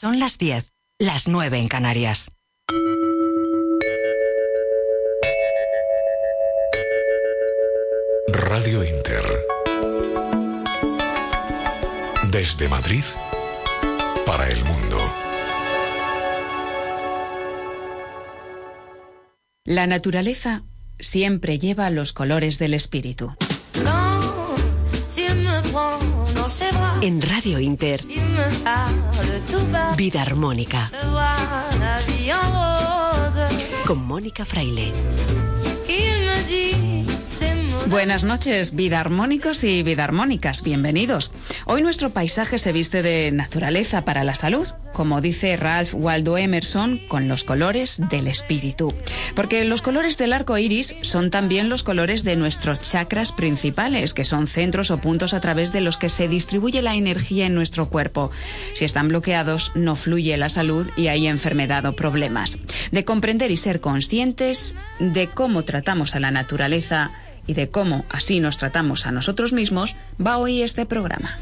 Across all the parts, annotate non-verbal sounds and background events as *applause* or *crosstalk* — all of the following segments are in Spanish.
Son las 10, las 9 en Canarias. Radio Inter. Desde Madrid para el mundo. La naturaleza siempre lleva los colores del espíritu. En Radio Inter, Vida Armónica. Con Mónica Fraile. Buenas noches, vida armónicos y vida armónicas, bienvenidos. Hoy nuestro paisaje se viste de naturaleza para la salud, como dice Ralph Waldo Emerson, con los colores del espíritu. Porque los colores del arco iris son también los colores de nuestros chakras principales, que son centros o puntos a través de los que se distribuye la energía en nuestro cuerpo. Si están bloqueados, no fluye la salud y hay enfermedad o problemas. De comprender y ser conscientes de cómo tratamos a la naturaleza, y de cómo así nos tratamos a nosotros mismos, va hoy este programa.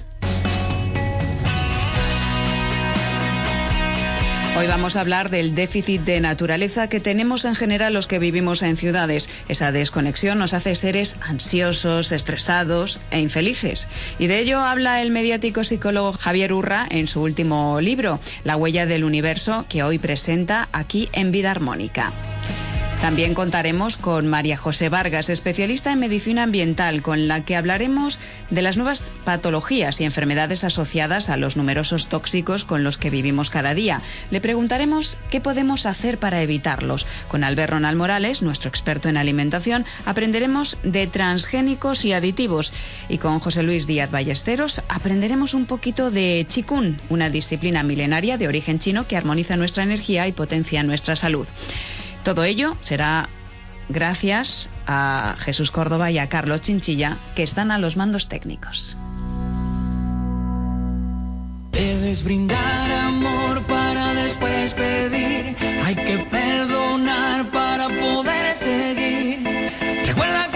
Hoy vamos a hablar del déficit de naturaleza que tenemos en general los que vivimos en ciudades. Esa desconexión nos hace seres ansiosos, estresados e infelices. Y de ello habla el mediático psicólogo Javier Urra en su último libro, La huella del universo, que hoy presenta aquí en Vida Armónica. También contaremos con María José Vargas, especialista en medicina ambiental, con la que hablaremos de las nuevas patologías y enfermedades asociadas a los numerosos tóxicos con los que vivimos cada día. Le preguntaremos qué podemos hacer para evitarlos. Con Albert Ronald Morales, nuestro experto en alimentación, aprenderemos de transgénicos y aditivos. Y con José Luis Díaz Ballesteros aprenderemos un poquito de Qigong, una disciplina milenaria de origen chino que armoniza nuestra energía y potencia nuestra salud. Todo ello será gracias a Jesús Córdoba y a Carlos Chinchilla, que están a los mandos técnicos. Debes brindar amor para después pedir. Hay que perdonar para poder seguir. Recuerda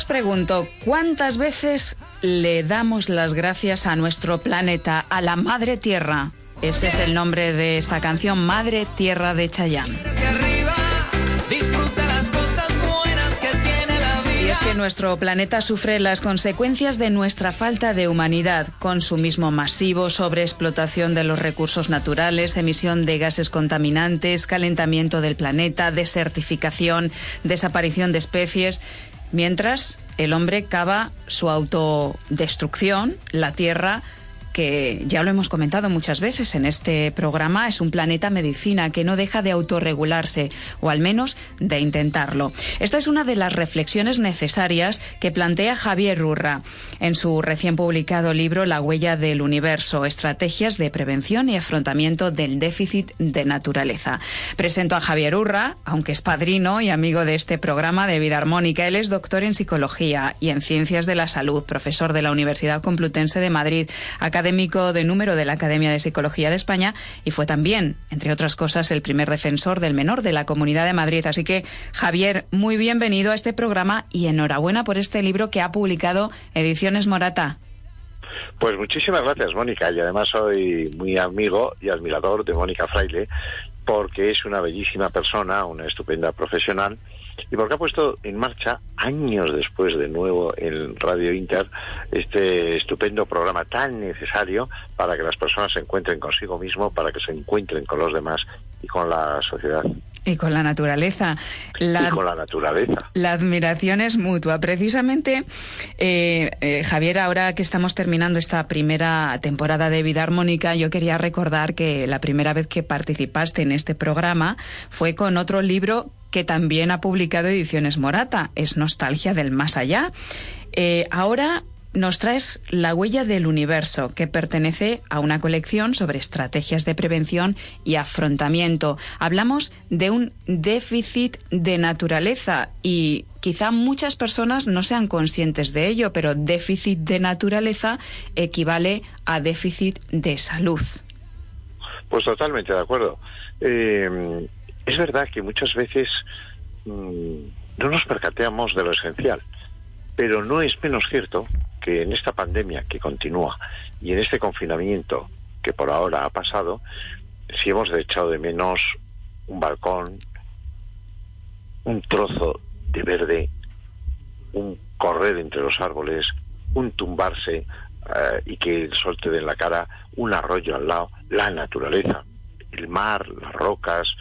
os pregunto, ¿cuántas veces le damos las gracias a nuestro planeta, a la Madre Tierra? Ese es el nombre de esta canción, Madre Tierra de Chayanne. Y es que nuestro planeta sufre las consecuencias de nuestra falta de humanidad, consumismo masivo, sobreexplotación de los recursos naturales, emisión de gases contaminantes, calentamiento del planeta, desertificación, desaparición de especies. Mientras el hombre cava su autodestrucción, la Tierra que ya lo hemos comentado muchas veces en este programa, es un planeta medicina que no deja de autorregularse, o al menos de intentarlo. Esta es una de las reflexiones necesarias que plantea Javier Rurra en su recién publicado libro La huella del universo, estrategias de prevención y afrontamiento del déficit de naturaleza. Presento a Javier Urra, aunque es padrino y amigo de este programa de vida armónica. Él es doctor en psicología y en ciencias de la salud, profesor de la Universidad Complutense de Madrid, académico de número de la Academia de Psicología de España y fue también, entre otras cosas, el primer defensor del menor de la Comunidad de Madrid. Así que, Javier, muy bienvenido a este programa y enhorabuena por este libro que ha publicado Ediciones Morata. Pues muchísimas gracias, Mónica. Y además soy muy amigo y admirador de Mónica Fraile, porque es una bellísima persona, una estupenda profesional, y porque ha puesto en marcha, años después de nuevo en Radio Inter, este estupendo programa tan necesario para que las personas se encuentren consigo mismo, para que se encuentren con los demás y con la sociedad. Y con la naturaleza. La, y con la naturaleza. La admiración es mutua. Precisamente, eh, eh, Javier, ahora que estamos terminando esta primera temporada de Vida Armónica, yo quería recordar que la primera vez que participaste en este programa fue con otro libro que también ha publicado Ediciones Morata, es Nostalgia del Más Allá. Eh, ahora nos traes La huella del universo, que pertenece a una colección sobre estrategias de prevención y afrontamiento. Hablamos de un déficit de naturaleza y quizá muchas personas no sean conscientes de ello, pero déficit de naturaleza equivale a déficit de salud. Pues totalmente de acuerdo. Eh, es verdad que muchas veces mmm, no nos percateamos de lo esencial. Pero no es menos cierto que en esta pandemia que continúa y en este confinamiento que por ahora ha pasado, si hemos echado de menos un balcón, un trozo de verde, un correr entre los árboles, un tumbarse eh, y que el sol te dé en la cara, un arroyo al lado, la naturaleza, el mar, las rocas,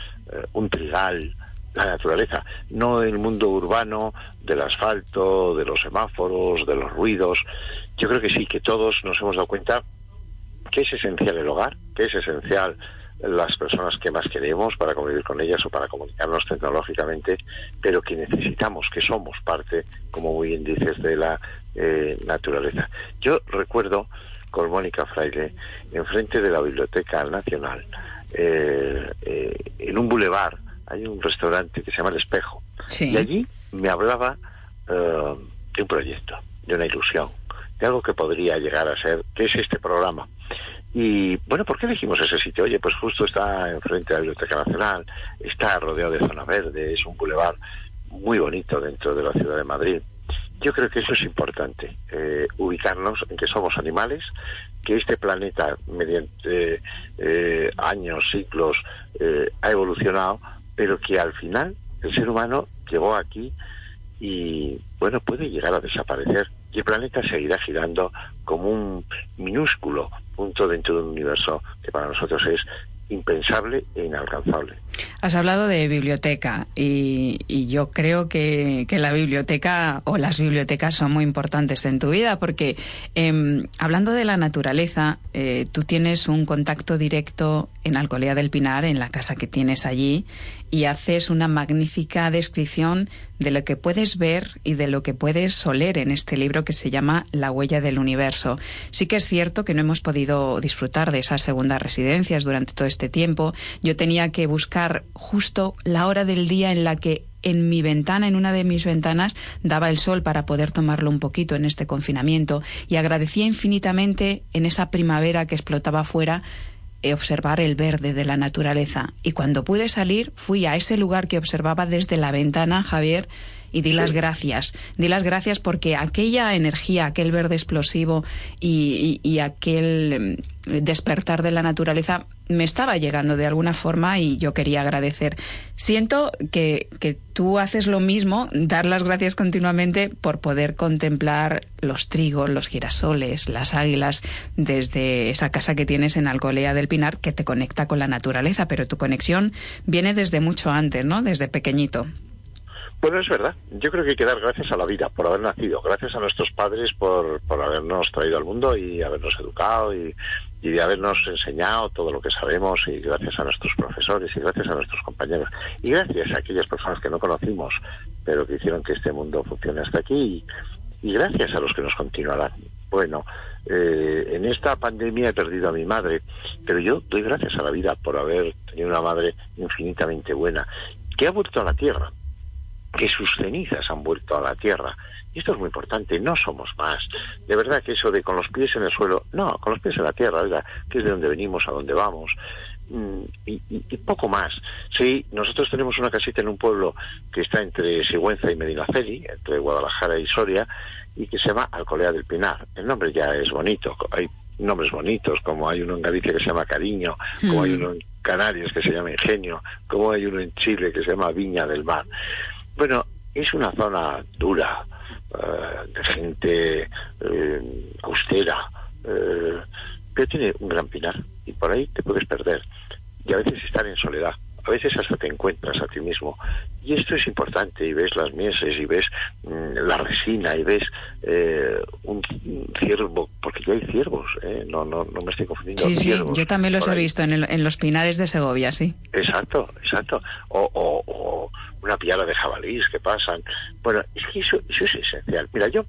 un trigal, la naturaleza, no el mundo urbano del asfalto, de los semáforos, de los ruidos. Yo creo que sí, que todos nos hemos dado cuenta que es esencial el hogar, que es esencial las personas que más queremos para convivir con ellas o para comunicarnos tecnológicamente, pero que necesitamos, que somos parte, como muy bien dices, de la eh, naturaleza. Yo recuerdo con Mónica Fraile, enfrente de la Biblioteca Nacional, eh, eh, en un bulevar, hay un restaurante que se llama El Espejo, y allí me hablaba de un proyecto, de una ilusión, de algo que podría llegar a ser, que es este programa. Y bueno, ¿por qué elegimos ese sitio? Oye, pues justo está enfrente de la Biblioteca Nacional, está rodeado de zona verde, es un bulevar muy bonito dentro de la ciudad de Madrid. Yo creo que eso es importante, eh, ubicarnos en que somos animales, que este planeta mediante eh, años, ciclos, eh, ha evolucionado, pero que al final el ser humano llegó aquí y bueno, puede llegar a desaparecer. Y el planeta seguirá girando como un minúsculo punto dentro de un universo que para nosotros es impensable e inalcanzable. Has hablado de biblioteca y, yo creo que, la biblioteca o las bibliotecas son muy importantes en tu vida porque em, hablando de la naturaleza, eh, tú tienes un contacto directo en Alcolea del Pinar, en la casa que tienes allí, y haces una magnífica descripción de lo que puedes ver y de lo que puedes oler en este libro que se llama La huella del universo. Sí que es cierto que no hemos podido disfrutar de esas segundas residencias durante todo este tiempo. Yo tenía que buscar justo la hora del día en la que en mi ventana, en una de mis ventanas, daba el sol para poder tomarlo un poquito en este confinamiento y agradecía infinitamente en esa primavera que explotaba afuera eh, observar el verde de la naturaleza. Y cuando pude salir, fui a ese lugar que observaba desde la ventana, Javier, y di las gracias. Di las gracias porque aquella energía, aquel verde explosivo y, aquel mm, despertar de la naturaleza me estaba llegando de alguna forma y yo quería agradecer. Siento que, que, tú haces lo mismo, dar las gracias continuamente por poder contemplar los trigos, los girasoles, las águilas desde esa casa que tienes en Alcolea del Pinar que te conecta con la naturaleza, pero tu conexión viene desde mucho antes, ¿no? Desde pequeñito. Bueno, es verdad. Yo creo que hay que dar gracias a la vida por haber nacido, gracias a nuestros padres por, por habernos traído al mundo y habernos educado y, y de habernos enseñado todo lo que sabemos y gracias a nuestros profesores y gracias a nuestros compañeros y gracias a aquellas personas que no conocimos pero que hicieron que este mundo funcione hasta aquí y, gracias a los que nos continuarán. Bueno, eh, en esta pandemia he perdido a mi madre, pero yo doy gracias a la vida por haber tenido una madre infinitamente buena que ha vuelto a la tierra que sus cenizas han vuelto a la tierra. Y esto es muy importante, no somos más. De verdad que eso de con los pies en el suelo, no, con los pies en la tierra, ¿verdad? que es de donde venimos, a donde vamos. Mm, y, poco más. Sí, nosotros tenemos una casita en un pueblo que está entre Sigüenza y Medinaceli, entre Guadalajara y Soria, y que se llama Alcolea del Pinar. El nombre ya es bonito, hay nombres bonitos, como hay uno en Galicia que se llama Cariño, como hay hmm. uno en Canarias que se llama Ingenio, como hay uno en Chile que se llama Viña del Mar. Bueno, es una zona dura, eh, de gente eh, austera, eh, pero tiene un gran pinar y por ahí te puedes perder. Y a veces estar en soledad a veces hasta te encuentras a ti mismo. Y esto es importante, y ves las mieses, y ves mm, la resina, y ves eh, un ciervo, porque ya hay ciervos, ¿eh? no, no, no me estoy confundiendo. Sí, sí, yo también los he visto en, en, los pinares de Segovia, sí. Exacto, exacto. O, o, una piara de jabalís que pasan. Bueno, es que eso, eso es esencial. Mira, yo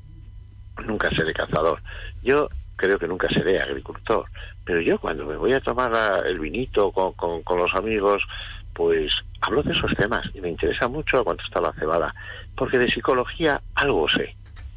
nunca seré cazador. Yo creo que nunca seré agricultor. Pero yo cuando me voy a tomar el vinito con, con, los amigos, pues hablo de esos temas y me interesa mucho cuánto está la cebada, porque de psicología algo sé,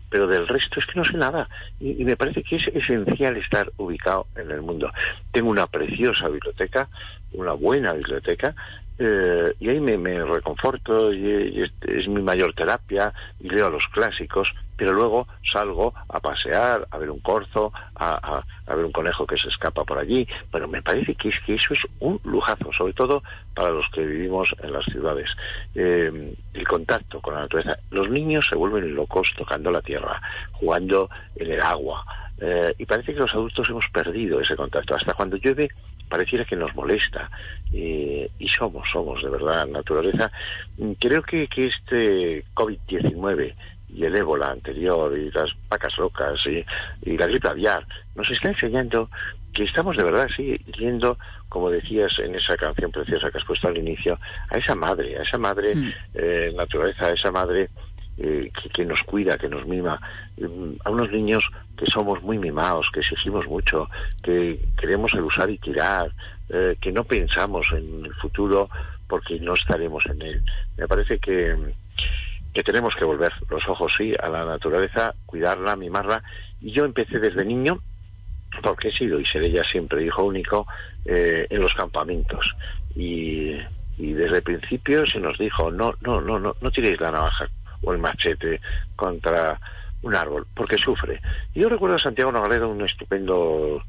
pero del resto es que no sé nada y, y, me parece que es esencial estar ubicado en el mundo. Tengo una preciosa biblioteca, una buena biblioteca eh, y ahí me, reconforto y, es, mi mayor terapia y leo los clásicos, pero luego salgo a pasear, a ver un corzo, a, ver un conejo que se escapa por allí, pero me parece que, es, que eso es un lujazo, sobre todo para los que vivimos en las ciudades. Eh, el contacto con la naturaleza. Los niños se vuelven locos tocando la tierra, jugando en el agua, eh, y parece que los adultos hemos perdido ese contacto. Hasta cuando llueve pareciera que nos molesta y somos, somos de verdad naturaleza. Creo que, que este COVID-19 y el ébola anterior y las vacas locas y, la gripe aviar nos está enseñando que estamos de verdad sí yendo como decías en esa canción preciosa que has puesto al inicio a esa madre a esa madre mm. eh, naturaleza a esa madre eh, que, nos cuida, que nos mima, mm, a unos niños que somos muy mimados, que exigimos mucho, que queremos el usar y tirar, eh, que no pensamos en el futuro porque no estaremos en él. Me parece que, que tenemos que volver los ojos, sí, a la naturaleza, cuidarla, mimarla. Y yo empecé desde niño, porque he sido y seré ya siempre hijo único, eh, en los campamentos. Y, y desde el principio se nos dijo, no, no, no, no, no tiréis la navaja o el machete contra un árbol, porque sufre. Yo recuerdo a Santiago Nogaledo, un estupendo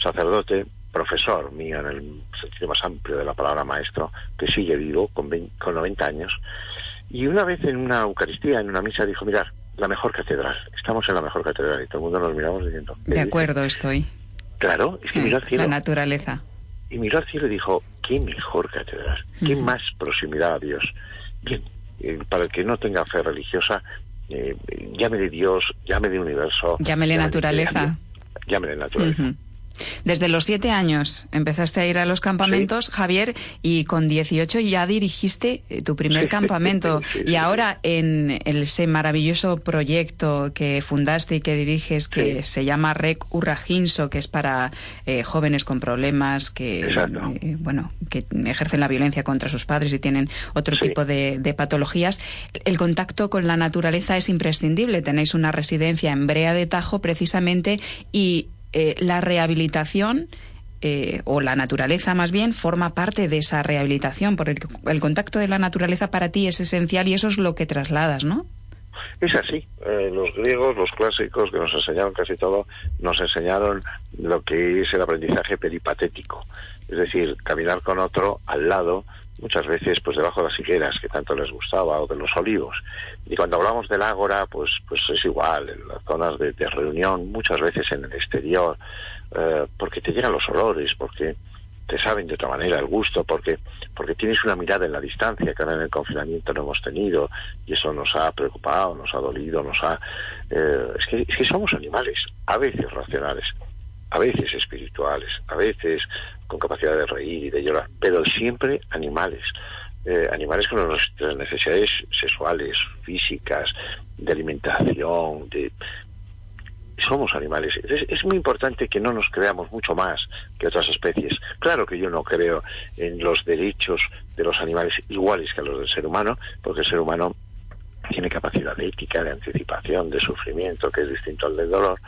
sacerdote, profesor mío en el sentido más amplio de la palabra maestro, que sigue vivo con, con 90 años. Y una vez en una Eucaristía, en una misa, dijo, mirad, la mejor catedral, estamos en la mejor catedral. Y todo el mundo nos miramos diciendo... De acuerdo, estoy. Claro, es que miró al cielo. La naturaleza. Y miró al cielo y dijo, qué mejor catedral, qué más proximidad a Dios. Bien, eh, para el que no tenga fe religiosa, eh, llámele Dios, llámele universo. Llámele, naturaleza. Llámele naturaleza. Desde los siete años empezaste a ir a los campamentos, Javier, y con 18 ya dirigiste eh, tu primer campamento. *laughs* y ahora en ese maravilloso proyecto que fundaste y que diriges, que se llama REC Urrajinso, que es para eh, jóvenes con problemas que, eh, bueno, que ejercen la violencia contra sus padres y tienen otro tipo de, de patologías, el contacto con la naturaleza es imprescindible. Tenéis una residencia en Brea de Tajo precisamente y eh, la rehabilitación eh, o la naturaleza más bien forma parte de esa rehabilitación, porque el, contacto de la naturaleza para ti es esencial y eso es lo que trasladas, ¿no? Es así. Eh, los griegos, los clásicos que nos enseñaron casi todo, nos enseñaron lo que es el aprendizaje peripatético. Es decir, caminar con otro al lado, muchas veces pues debajo de las higueras que tanto les gustaba o de los olivos. Y cuando hablamos del ágora, pues, pues es igual, en las zonas de, reunión, muchas veces en el exterior, eh, porque te llegan los olores, porque te saben de otra manera el gusto, porque, porque tienes una mirada en la distancia que ahora en el confinamiento no hemos tenido y eso nos ha preocupado, nos ha dolido, nos ha... Eh, es, que, es que somos animales, a veces racionales, a veces espirituales, a veces con capacidad de reír y de llorar, pero siempre animales. Eh, animales con nuestras necesidades sexuales, físicas, de alimentación, de somos animales. Es, muy importante que no nos creamos mucho más que otras especies. Claro que yo no creo en los derechos de los animales iguales que los del ser humano, porque el ser humano tiene capacidad de ética, de anticipación, de sufrimiento, que es distinto al del dolor,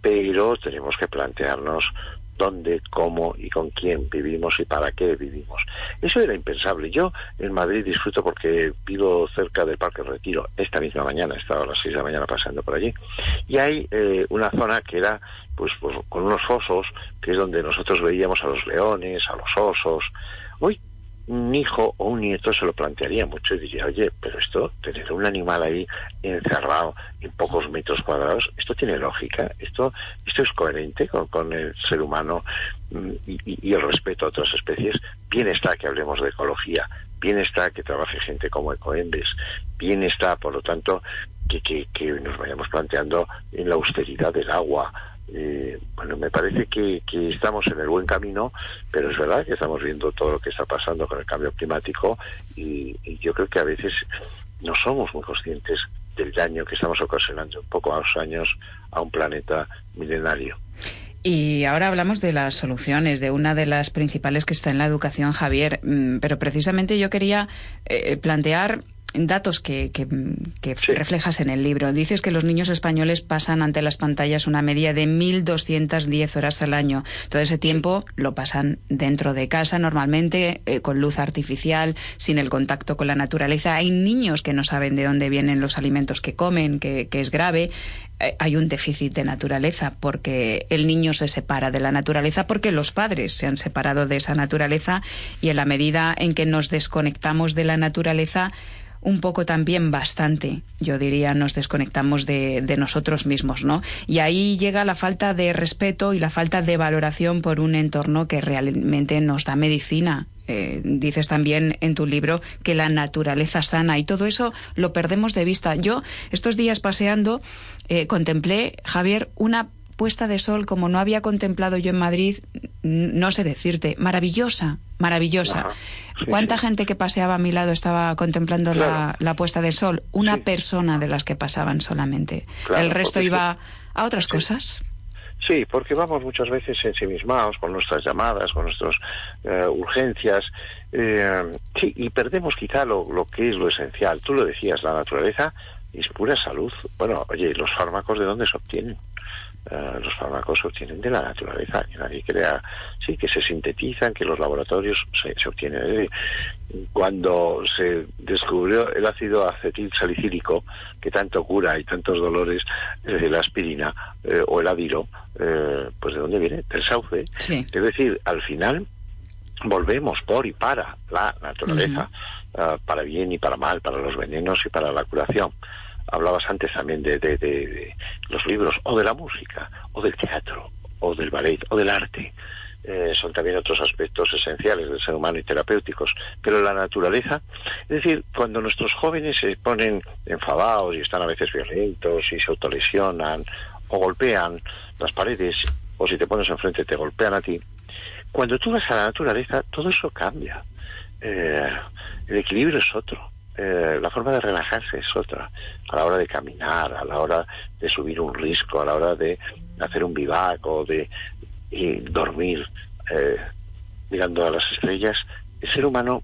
pero tenemos que plantearnos dónde, cómo y con quién vivimos y para qué vivimos. Eso era impensable. Yo en Madrid disfruto porque vivo cerca del Parque Retiro. Esta misma mañana, he estado a las 6 de la mañana pasando por allí. Y hay eh, una zona que era pues, pues con unos fosos, que es donde nosotros veíamos a los leones, a los osos. Hoy un hijo o un nieto se lo plantearía mucho y diría, oye, pero esto, tener un animal ahí encerrado en pocos metros cuadrados, esto tiene lógica, esto, esto es coherente con, el ser humano mm, y, el respeto a otras especies. Bien está que hablemos de ecología, bien está que trabaje gente como Ecoembes, bien está, por lo tanto, que, que, que nos vayamos planteando en la austeridad del agua, eh, bueno, me parece que, estamos en el buen camino, pero es verdad que estamos viendo todo lo que está pasando con el cambio climático y, yo creo que a veces no somos muy conscientes del daño que estamos ocasionando en pocos años a un planeta milenario. Y ahora hablamos de las soluciones, de una de las principales que está en la educación, Javier, mm, pero precisamente yo quería eh, plantear datos que, reflejas en el libro. Dices que los niños españoles pasan ante las pantallas una media de 1.210 horas al año. Todo ese tiempo lo pasan dentro de casa, normalmente eh, con luz artificial, sin el contacto con la naturaleza. Hay niños que no saben de dónde vienen los alimentos que comen, que, que es grave. Eh, hay un déficit de naturaleza porque el niño se separa de la naturaleza porque los padres se han separado de esa naturaleza y en la medida en que nos desconectamos de la naturaleza, un poco también bastante, yo diría, nos desconectamos de, de, nosotros mismos, ¿no? Y ahí llega la falta de respeto y la falta de valoración por un entorno que realmente nos da medicina. Eh, dices también en tu libro que la naturaleza sana y todo eso lo perdemos de vista. Yo estos días paseando eh, contemplé, Javier, una puesta de sol como no había contemplado yo en Madrid, no sé decirte, maravillosa, maravillosa. ¿Cuánta gente que paseaba a mi lado estaba contemplando la, puesta de sol? Una persona de las que pasaban solamente. El resto iba a otras cosas. Sí, porque vamos muchas veces ensimismados con nuestras llamadas, con nuestras eh, urgencias, eh, sí, y perdemos quizá lo, lo que es lo esencial. Tú lo decías, la naturaleza es pura salud. Bueno, oye, ¿los fármacos de dónde se obtienen? Eh, los fármacos se obtienen de la naturaleza, que nadie crea, sí, que se sintetizan, que los laboratorios se, se obtienen. Cuando se descubrió el ácido acetil salicílico, que tanto cura y tantos dolores, eh, la aspirina eh, o el adiro, pues ¿de dónde viene? Del sauce. Es decir, al final volvemos por y para la naturaleza, para bien y para mal, para los venenos y para la curación hablabas antes también de, de, los libros, o de la música, o del teatro, o del ballet, o del arte. Eh, son también otros aspectos esenciales del ser humano y terapéuticos. Pero la naturaleza, es decir, cuando nuestros jóvenes se ponen enfadados y están a veces violentos y se autolesionan o golpean las paredes, o si te pones enfrente te golpean a ti, cuando tú vas a la naturaleza, todo eso cambia. Eh, el equilibrio es otro. Eh, la forma de relajarse es otra. A la hora de caminar, a la hora de subir un risco, a la hora de hacer un vivac o de dormir eh, mirando a las estrellas, el ser humano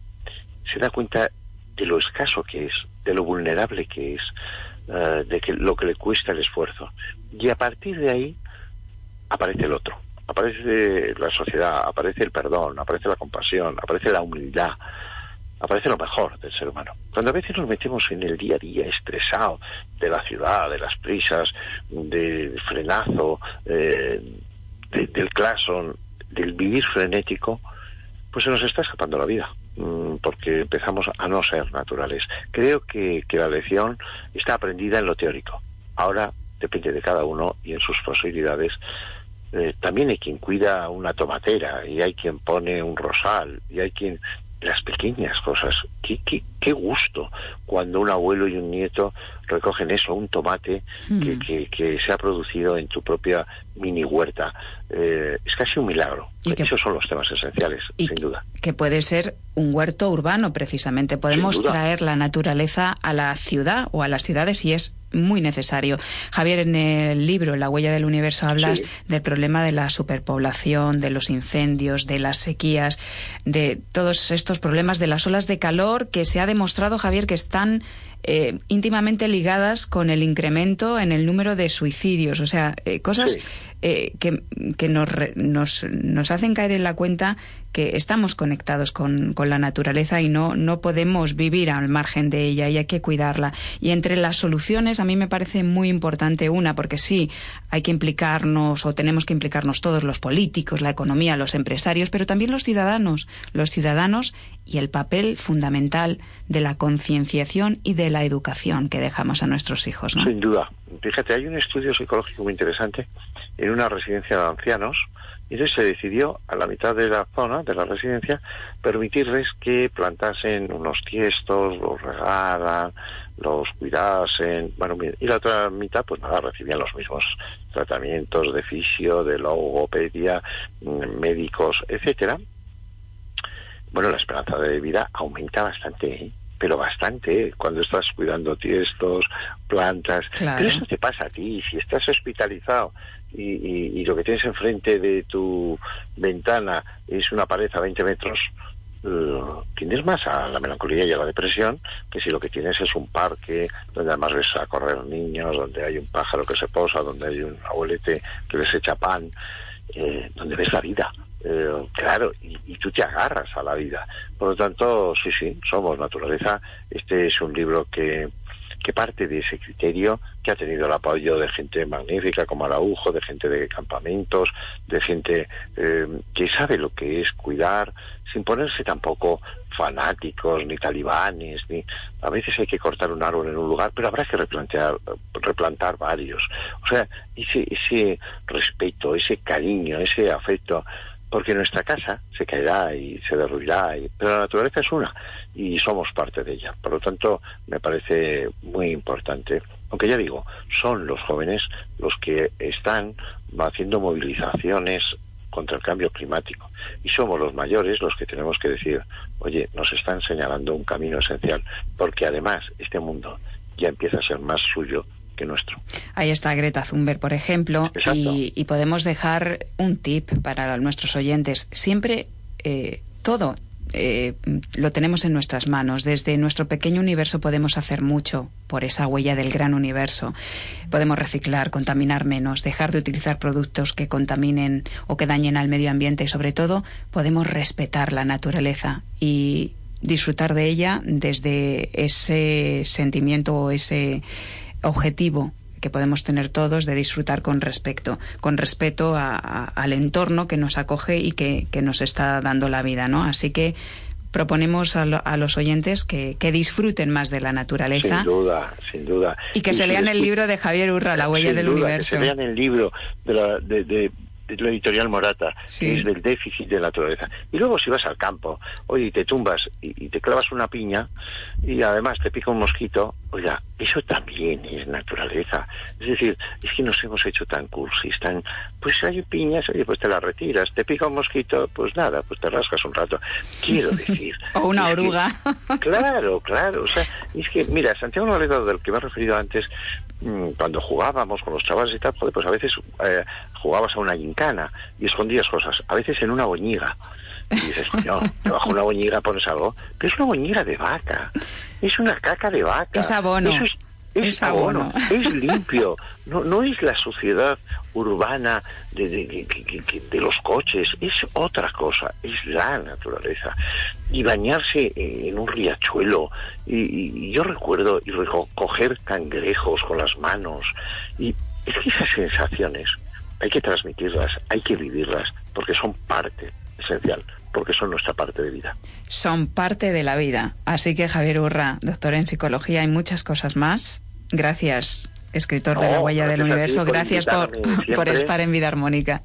se da cuenta de lo escaso que es, de lo vulnerable que es, eh, de que lo que le cuesta el esfuerzo. Y a partir de ahí aparece el otro, aparece la sociedad, aparece el perdón, aparece la compasión, aparece la humildad, aparece lo mejor del ser humano. Cuando a veces nos metemos en el día a día estresado de la ciudad, de las prisas, del frenazo, eh, del claxon, del vivir frenético, pues se nos está escapando la vida, mm, porque empezamos a no ser naturales. Creo que, que la lección está aprendida en lo teórico. Ahora depende de cada uno y en sus posibilidades eh, también hay quien cuida una tomatera y hay quien pone un rosal y hay quien las pequeñas cosas. Qué, qué, qué, gusto cuando un abuelo y un nieto recogen eso, un tomate que, que, que, se ha producido en tu propia mini huerta. Eh, es casi un milagro. Y Esos son los temas esenciales, sin duda. Que puede ser un huerto urbano, precisamente. Podemos traer la naturaleza a la ciudad o a las ciudades y es muy necesario. Javier, en el libro La huella del universo hablas del problema de la superpoblación, de los incendios, de las sequías, de todos estos problemas de las olas de calor que se ha demostrado, Javier, que están eh, íntimamente ligadas con el incremento en el número de suicidios. O sea, eh, cosas eh, que, que nos, nos, nos, hacen caer en la cuenta que estamos conectados con, con, la naturaleza y no, no podemos vivir al margen de ella y hay que cuidarla. Y entre las soluciones a mí me parece muy importante una, porque sí, hay que implicarnos o tenemos que implicarnos todos los políticos, la economía, los empresarios, pero también los ciudadanos, los ciudadanos y el papel fundamental de la concienciación y de la educación que dejamos a nuestros hijos. ¿no? Sin duda. Fíjate, hay un estudio psicológico muy interesante en una residencia de ancianos entonces se decidió a la mitad de la zona de la residencia permitirles que plantasen unos tiestos, los regaran, los cuidasen, bueno, y la otra mitad pues nada, recibían los mismos tratamientos de fisio, de logopedia, mm, médicos, etcétera. Bueno, la esperanza de vida aumenta bastante, ¿eh? pero bastante, cuando estás cuidando tiestos, plantas. Pero eso te pasa a ti, si estás hospitalizado y, y, lo que tienes enfrente de tu ventana es una pared a 20 metros, eh, tienes más a la melancolía y a la depresión que si lo que tienes es un parque donde además ves a correr niños, donde hay un pájaro que se posa, donde hay un abuelete que les echa pan, eh, donde ves la vida. Eh, claro, y, y, tú te agarras a la vida. Por lo tanto, sí, sí, somos naturaleza. Este es un libro que, que parte de ese criterio, que ha tenido el apoyo de gente magnífica como Araujo, de gente de campamentos, de gente eh, que sabe lo que es cuidar, sin ponerse tampoco fanáticos, ni talibanes, ni a veces hay que cortar un árbol en un lugar, pero habrá que replantear, replantar varios. O sea, ese, ese respeto, ese cariño, ese afecto porque nuestra casa se caerá y se derruirá, y, pero la naturaleza es una y somos parte de ella. Por lo tanto, me parece muy importante. Aunque ya digo, son los jóvenes los que están haciendo movilizaciones contra el cambio climático y somos los mayores los que tenemos que decir, oye, nos están señalando un camino esencial, porque además este mundo ya empieza a ser más suyo que nuestro. Ahí está Greta Thunberg, por ejemplo, y, y, podemos dejar un tip para nuestros oyentes. Siempre eh, todo eh, lo tenemos en nuestras manos. Desde nuestro pequeño universo podemos hacer mucho por esa huella del gran universo. Podemos reciclar, contaminar menos, dejar de utilizar productos que contaminen o que dañen al medio ambiente y sobre todo podemos respetar la naturaleza y disfrutar de ella desde ese sentimiento o ese objetivo que podemos tener todos de disfrutar con respecto, con respeto a, a, al entorno que nos acoge y que, que, nos está dando la vida, ¿no? Así que proponemos a, lo, a los oyentes que, que, disfruten más de la naturaleza. Sin duda, sin duda. Y que y se si lean el libro de Javier Urra, La huella del duda, universo. Que se lean el libro de, la, de, de de la editorial Morata, sí. que es del déficit de la naturaleza. Y luego si vas al campo, oye, y te tumbas y, y, te clavas una piña y además te pica un mosquito, oiga, eso también es naturaleza. Es decir, es que nos hemos hecho tan cursis, tan... Pues hay piñas, oye, pues te las retiras, te pica un mosquito, pues nada, pues te rascas un rato. Quiero *laughs* decir... o una oruga. Que, *laughs* claro, claro. O sea, es que, mira, Santiago Noledo, del que me he referido antes, cuando jugábamos con los chavales y tal, joder, pues a veces eh, jugabas a una gincana y escondías cosas, a veces en una boñiga. Y dices, no, debajo de una boñiga pones algo, pero es una boñiga de vaca, es una caca de vaca. Es abono. Eso es, es, abono, es limpio, no, no es la suciedad urbana de, de, de, de, los coches, es otra cosa, es la naturaleza. Y bañarse en un riachuelo, y, y yo recuerdo y recoger cangrejos con las manos, y es que esas sensaciones hay que transmitirlas, hay que vivirlas, porque son parte esencial, porque son nuestra parte de vida. Son parte de la vida. Así que Javier Urra, doctor en psicología y muchas cosas más, gracias, escritor no, de La Huella del Universo, por gracias por, por, estar en Vida Armónica.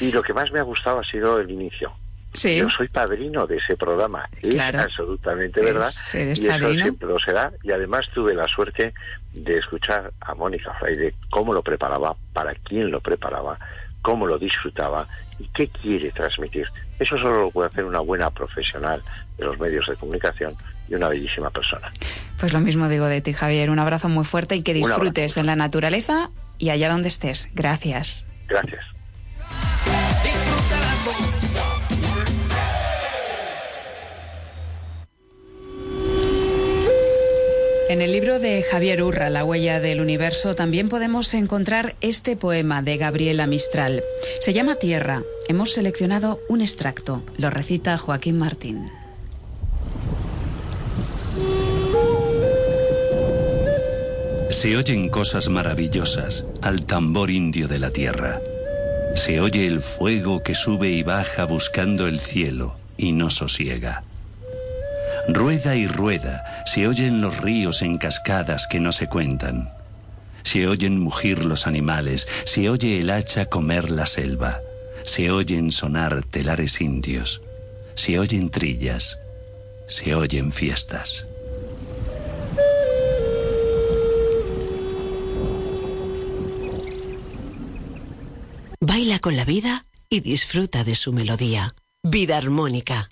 Y lo que más me ha gustado ha sido el inicio. Sí. Yo soy padrino de ese programa, claro. es absolutamente verdad. Es, y eso padrino. siempre lo será. Y además tuve la suerte de escuchar a Mónica Freire cómo lo preparaba, para quién lo preparaba, cómo lo disfrutaba y qué quiere transmitir. Eso solo lo puede hacer una buena profesional de los medios de comunicación y una bellísima persona. Pues lo mismo digo de ti, Javier. Un abrazo muy fuerte y que disfrutes en la naturaleza y allá donde estés. Gracias. Gracias. En el libro de Javier Urra, La huella del universo, también podemos encontrar este poema de Gabriela Mistral. Se llama Tierra. Hemos seleccionado un extracto. Lo recita Joaquín Martín. Se oyen cosas maravillosas al tambor indio de la tierra. Se oye el fuego que sube y baja buscando el cielo y no sosiega. Rueda y rueda, se oyen los ríos en cascadas que no se cuentan. Se oyen mugir los animales, se oye el hacha comer la selva, se oyen sonar telares indios, se oyen trillas, se oyen fiestas. Con la vida y disfruta de su melodía. Vida armónica.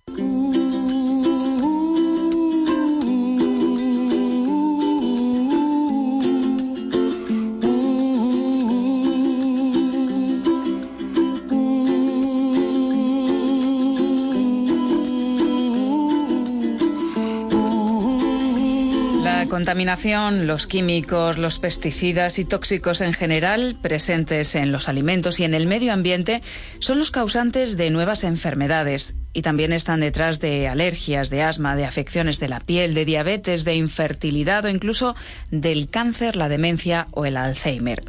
Contaminación, los químicos, los pesticidas y tóxicos en general presentes en los alimentos y en el medio ambiente son los causantes de nuevas enfermedades y también están detrás de alergias, de asma, de afecciones de la piel, de diabetes, de infertilidad o incluso del cáncer, la demencia o el Alzheimer.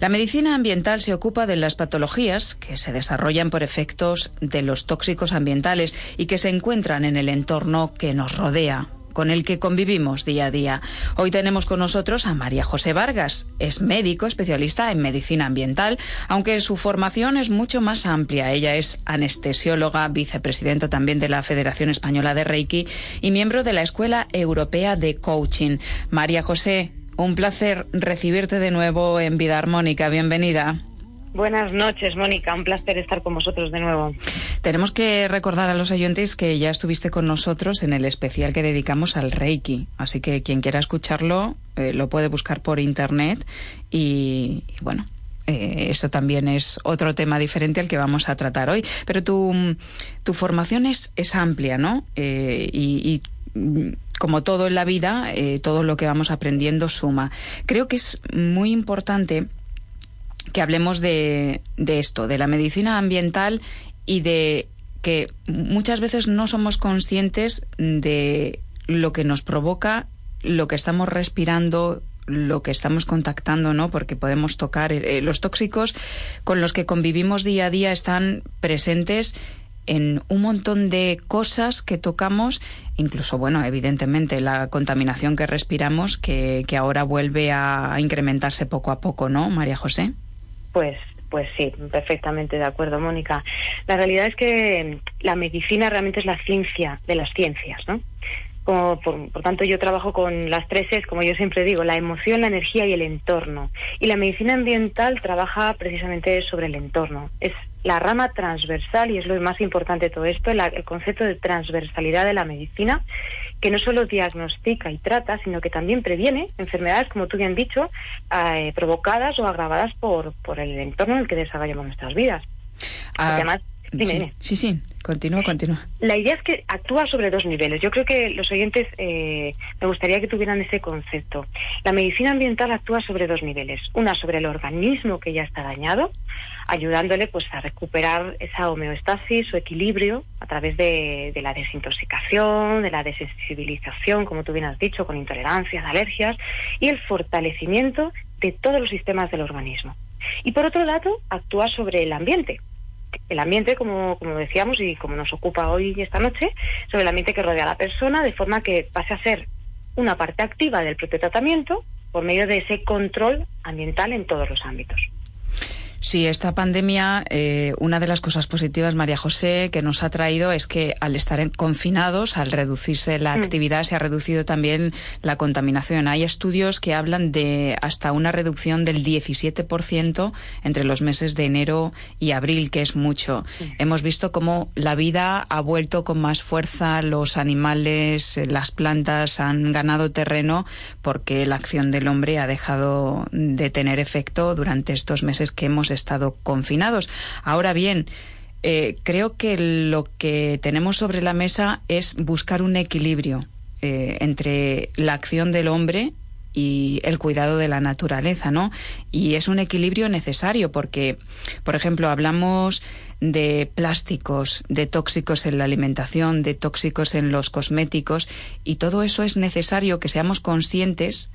La medicina ambiental se ocupa de las patologías que se desarrollan por efectos de los tóxicos ambientales y que se encuentran en el entorno que nos rodea con el que convivimos día a día. Hoy tenemos con nosotros a María José Vargas. Es médico especialista en medicina ambiental, aunque su formación es mucho más amplia. Ella es anestesióloga, vicepresidenta también de la Federación Española de Reiki y miembro de la Escuela Europea de Coaching. María José, un placer recibirte de nuevo en Vida Armónica. Bienvenida. Buenas noches, Mónica. Un placer estar con vosotros de nuevo. Tenemos que recordar a los oyentes que ya estuviste con nosotros en el especial que dedicamos al Reiki. Así que quien quiera escucharlo eh, lo puede buscar por internet y, bueno. Eh, eso también es otro tema diferente al que vamos a tratar hoy. Pero tu, tu formación es, es amplia, ¿no? Eh, y, y como todo en la vida, todo lo que vamos aprendiendo suma. Creo que es muy importante que hablemos de, de esto, de la medicina ambiental y de que muchas veces no somos conscientes de lo que nos provoca, lo que estamos respirando, lo que estamos contactando, ¿no? Porque podemos tocar eh, los tóxicos con los que convivimos día a día están presentes en un montón de cosas que tocamos, incluso, bueno, evidentemente la contaminación que respiramos, que, que ahora vuelve a incrementarse poco a poco, ¿no, María José? Pues, pues sí, perfectamente de acuerdo, Mónica. La realidad es que la medicina realmente es la ciencia de las ciencias, ¿no? Como por, por, tanto, yo trabajo con las tres es, como yo siempre digo, la emoción, la energía y el entorno. Y la medicina ambiental trabaja precisamente sobre el entorno. Es la rama transversal, y es lo más importante de todo esto, la, el concepto de transversalidad de la medicina, que no solo diagnostica y trata, sino que también previene enfermedades, como tú bien has dicho, eh, provocadas o agravadas por, por el entorno en el que desarrollamos nuestras vidas. Ah, además, dime, sí, dime. sí, sí, continúa, continúa. La idea es que actúa sobre dos niveles. Yo creo que los oyentes eh, me gustaría que tuvieran ese concepto. La medicina ambiental actúa sobre dos niveles. Una sobre el organismo que ya está dañado, ayudándole pues a recuperar esa homeostasis o equilibrio a través de, de, la desintoxicación, de la desensibilización, como tú bien has dicho, con intolerancias, alergias, y el fortalecimiento de todos los sistemas del organismo. Y por otro lado, actúa sobre el ambiente. El ambiente, como, como decíamos y como nos ocupa hoy y esta noche, sobre el ambiente que rodea a la persona, de forma que pase a ser una parte activa del propio tratamiento por medio de ese control ambiental en todos los ámbitos. Sí, esta pandemia, eh, una de las cosas positivas, María José, que nos ha traído es que al estar en, confinados, al reducirse la mm. actividad, se ha reducido también la contaminación. Hay estudios que hablan de hasta una reducción del 17% entre los meses de enero y abril, que es mucho. Mm. Hemos visto cómo la vida ha vuelto con más fuerza, los animales, las plantas han ganado terreno porque la acción del hombre ha dejado de tener efecto durante estos meses que hemos estado confinados. Ahora bien, eh, creo que lo que tenemos sobre la mesa es buscar un equilibrio eh, entre la acción del hombre y el cuidado de la naturaleza, ¿no? Y es un equilibrio necesario porque, por ejemplo, hablamos de plásticos, de tóxicos en la alimentación, de tóxicos en los cosméticos y todo eso es necesario que seamos conscientes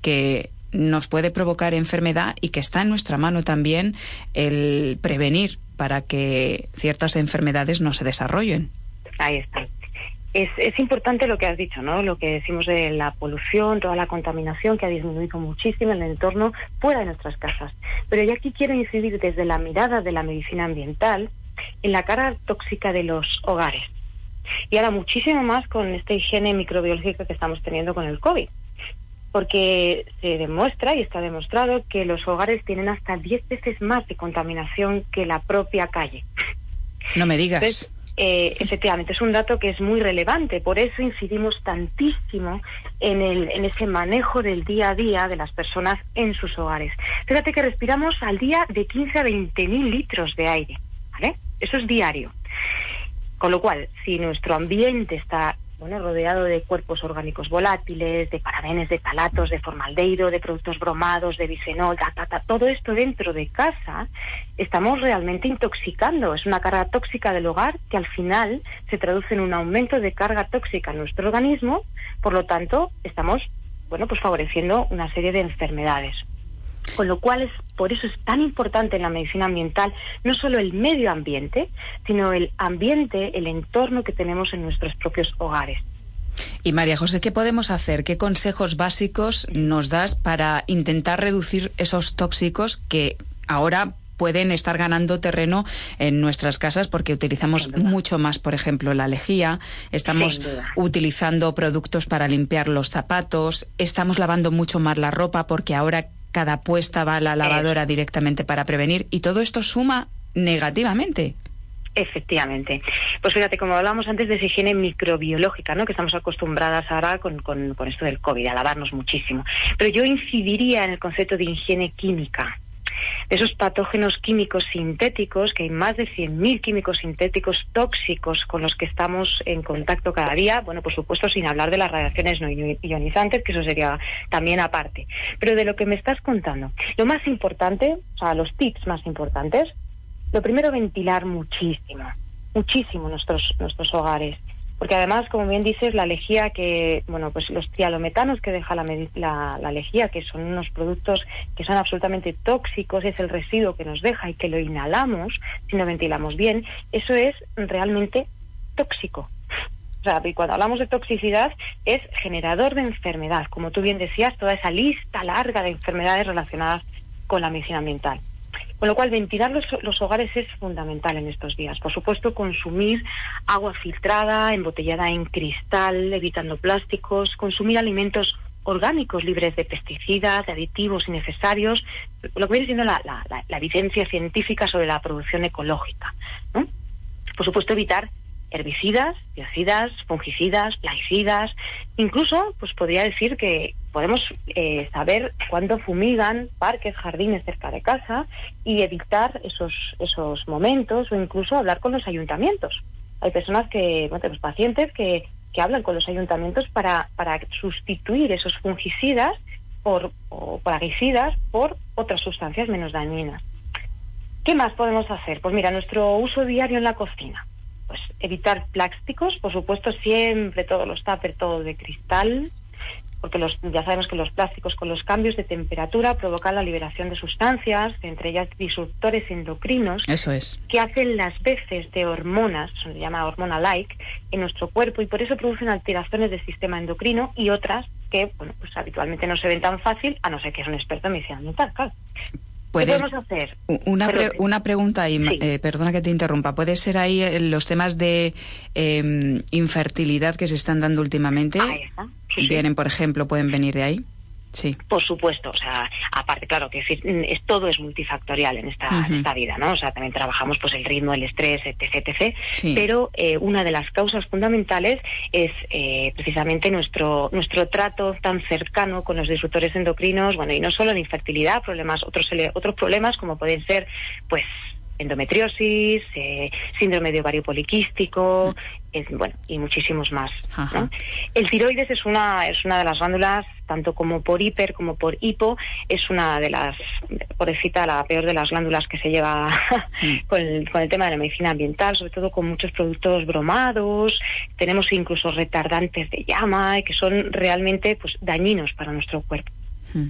que nos puede provocar enfermedad y que está en nuestra mano también el prevenir para que ciertas enfermedades no se desarrollen. Ahí está. Es, es, importante lo que has dicho, ¿no? Lo que decimos de la polución, toda la contaminación que ha disminuido muchísimo en el entorno fuera de nuestras casas. Pero yo aquí quiero incidir desde la mirada de la medicina ambiental en la cara tóxica de los hogares. Y ahora muchísimo más con esta higiene microbiológica que estamos teniendo con el COVID porque se demuestra y está demostrado que los hogares tienen hasta 10 veces más de contaminación que la propia calle. No me digas. Entonces, eh, efectivamente, es un dato que es muy relevante, por eso incidimos tantísimo en, el, en ese manejo del día a día de las personas en sus hogares. Fíjate que respiramos al día de 15 a 20 mil litros de aire, ¿vale? Eso es diario. Con lo cual, si nuestro ambiente está bueno, rodeado de cuerpos orgánicos volátiles, de parabenes, de talatos, de formaldehído, de productos bromados, de bisenol, todo esto dentro de casa, estamos realmente intoxicando. Es una carga tóxica del hogar que al final se traduce en un aumento de carga tóxica en nuestro organismo, por lo tanto, estamos, bueno, pues favoreciendo una serie de enfermedades. Con lo cual, es, por eso es tan importante en la medicina ambiental no solo el medio ambiente, sino el ambiente, el entorno que tenemos en nuestros propios hogares. Y María José, ¿qué podemos hacer? ¿Qué consejos básicos nos das para intentar reducir esos tóxicos que ahora pueden estar ganando terreno en nuestras casas porque utilizamos mucho más, por ejemplo, la lejía, estamos utilizando productos para limpiar los zapatos, estamos lavando mucho más la ropa porque ahora cada puesta va a la lavadora directamente para prevenir y todo esto suma negativamente. Efectivamente. Pues fíjate, como hablábamos antes de esa higiene microbiológica, ¿no? que estamos acostumbradas ahora con, con, con esto del COVID, a lavarnos muchísimo. Pero yo incidiría en el concepto de higiene química de esos patógenos químicos sintéticos, que hay más de 100.000 químicos sintéticos tóxicos con los que estamos en contacto cada día, bueno, por supuesto sin hablar de las radiaciones no ionizantes, que eso sería también aparte. Pero de lo que me estás contando, lo más importante, o sea, los tips más importantes, lo primero, ventilar muchísimo, muchísimo nuestros, nuestros hogares porque además, como bien dices, la lejía que, bueno, pues los trialometanos que deja la, la, la, lejía, que son unos productos que son absolutamente tóxicos, es el residuo que nos deja y que lo inhalamos si no ventilamos bien, eso es realmente tóxico. O sea, y cuando hablamos de toxicidad es generador de enfermedad, como tú bien decías, toda esa lista larga de enfermedades relacionadas con la medicina ambiental. Con lo cual, ventilar los, hogares es fundamental en estos días. Por supuesto, consumir agua filtrada, embotellada en cristal, evitando plásticos, consumir alimentos orgánicos libres de pesticidas, de aditivos innecesarios, lo que viene siendo la, evidencia científica sobre la producción ecológica. Por supuesto, evitar herbicidas, biocidas, fungicidas, plaguicidas. Incluso, pues podría decir que podemos eh, saber cuándo fumigan parques, jardines cerca de casa y evitar esos, esos momentos o incluso hablar con los ayuntamientos. Hay personas que, bueno, tenemos pacientes que, que hablan con los ayuntamientos para, para sustituir esos fungicidas por, o plaguicidas por otras sustancias menos dañinas. ¿Qué más podemos hacer? Pues mira, nuestro uso diario en la cocina pues evitar plásticos, por supuesto siempre todos los tuppers, todo de cristal, porque los, ya sabemos que los plásticos con los cambios de temperatura provocan la liberación de sustancias, entre ellas disruptores endocrinos, eso es. que hacen las veces de hormonas, se llama hormona-like, en nuestro cuerpo y por eso producen alteraciones del sistema endocrino y otras que bueno, pues habitualmente no se ven tan fácil, a no ser que es un experto en medicina ambiental, claro. ¿Qué podemos hacer? Una, una pregunta ahí, eh, perdona que te interrumpa. ¿Puede ser ahí eh, los temas de em, infertilidad que se están dando últimamente? Ahí está. Vienen, por ejemplo, pueden venir de ahí. Sí. Por supuesto, o sea, aparte, claro, que es, todo es multifactorial en esta, esta vida, ¿no? O sea, también trabajamos pues el ritmo, el estrés, etc, etc. Pero eh, una de las causas fundamentales es eh, precisamente nuestro nuestro trato tan cercano con los disruptores endocrinos, bueno, y no solo en infertilidad, problemas otros otros problemas como pueden ser, pues endometriosis, eh, síndrome de ovario poliquístico, bueno, y muchísimos más. El tiroides es una, es una de las glándulas, tanto como por hiper como por hipo, es una de las, por cita, la peor de las glándulas que se lleva *laughs* con, el, con el tema de la medicina ambiental, sobre todo con muchos productos bromados, tenemos incluso retardantes de llama, que son realmente pues dañinos para nuestro cuerpo. Mm.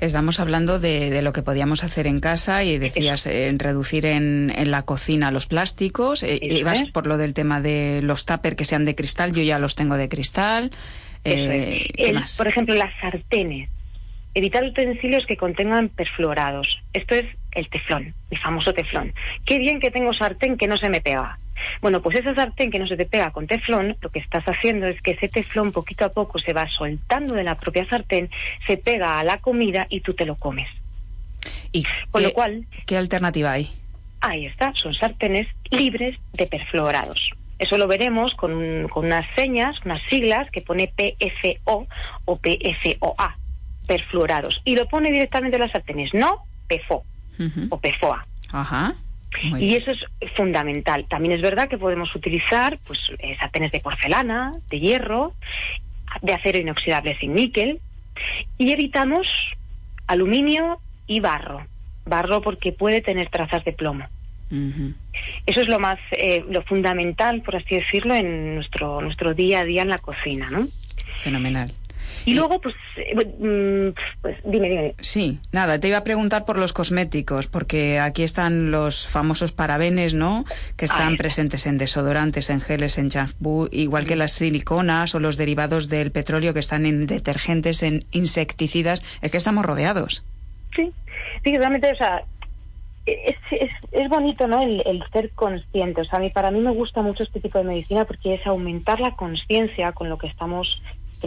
Estamos hablando de, lo que podíamos hacer en casa y decías en reducir en, la cocina los plásticos. Eh, y vas por lo del tema de los tupper que sean de cristal. Yo ya los tengo de cristal. Eh, por ejemplo, las sartenes. Evitar utensilios que contengan perfluorados. Esto es el teflón, el famoso teflón. Qué bien que tengo sartén que no se me pega. Bueno, pues esa sartén que no se te pega con teflón, lo que estás haciendo es que ese teflón poquito a poco se va soltando de la propia sartén, se pega a la comida y tú te lo comes. ¿Y con lo cual, qué alternativa hay? Ahí está, son sartenes libres de perfluorados. Eso lo veremos con, con unas señas, unas siglas que pone PFO o PFOA, perfluorados. Y lo pone directamente en las sartenes, no PFO o PFOA. Ajá. Y eso es fundamental. También es verdad que podemos utilizar pues sartenes de porcelana, de hierro, de acero inoxidable sin níquel y evitamos aluminio y barro. Barro porque puede tener trazas de plomo. Eso es lo más, eh, lo fundamental, por así decirlo, en nuestro, nuestro día a día en la cocina, ¿no? Fenomenal. Y, luego, pues, eh, mm, pues, dime, dime. Sí, nada, te iba a preguntar por los cosméticos, porque aquí están los famosos parabenes, ¿no? Que están presentes en desodorantes, en geles, en champú, igual que las siliconas o los derivados del petróleo que están en detergentes, en insecticidas. Es que estamos rodeados. Sí, sí, realmente, o sea, es, es, es, bonito, ¿no? El, el, ser consciente. O sea, a mí, para mí me gusta mucho este tipo de medicina porque es aumentar la conciencia con lo que estamos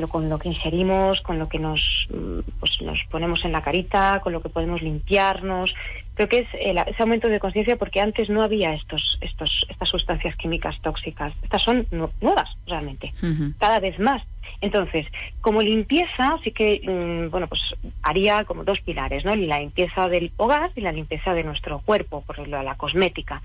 con lo que ingerimos, con lo que nos, mm, pues, nos ponemos en la carita, con lo que podemos limpiarnos. Creo que es ese aumento de conciencia porque antes no había estos, estos, estas sustancias químicas tóxicas. Estas son nuevas realmente, cada vez más. Entonces, como limpieza, sí que, mm, bueno, pues haría como dos pilares, ¿no? La limpieza del hogar y la limpieza de nuestro cuerpo, por ejemplo, la cosmética.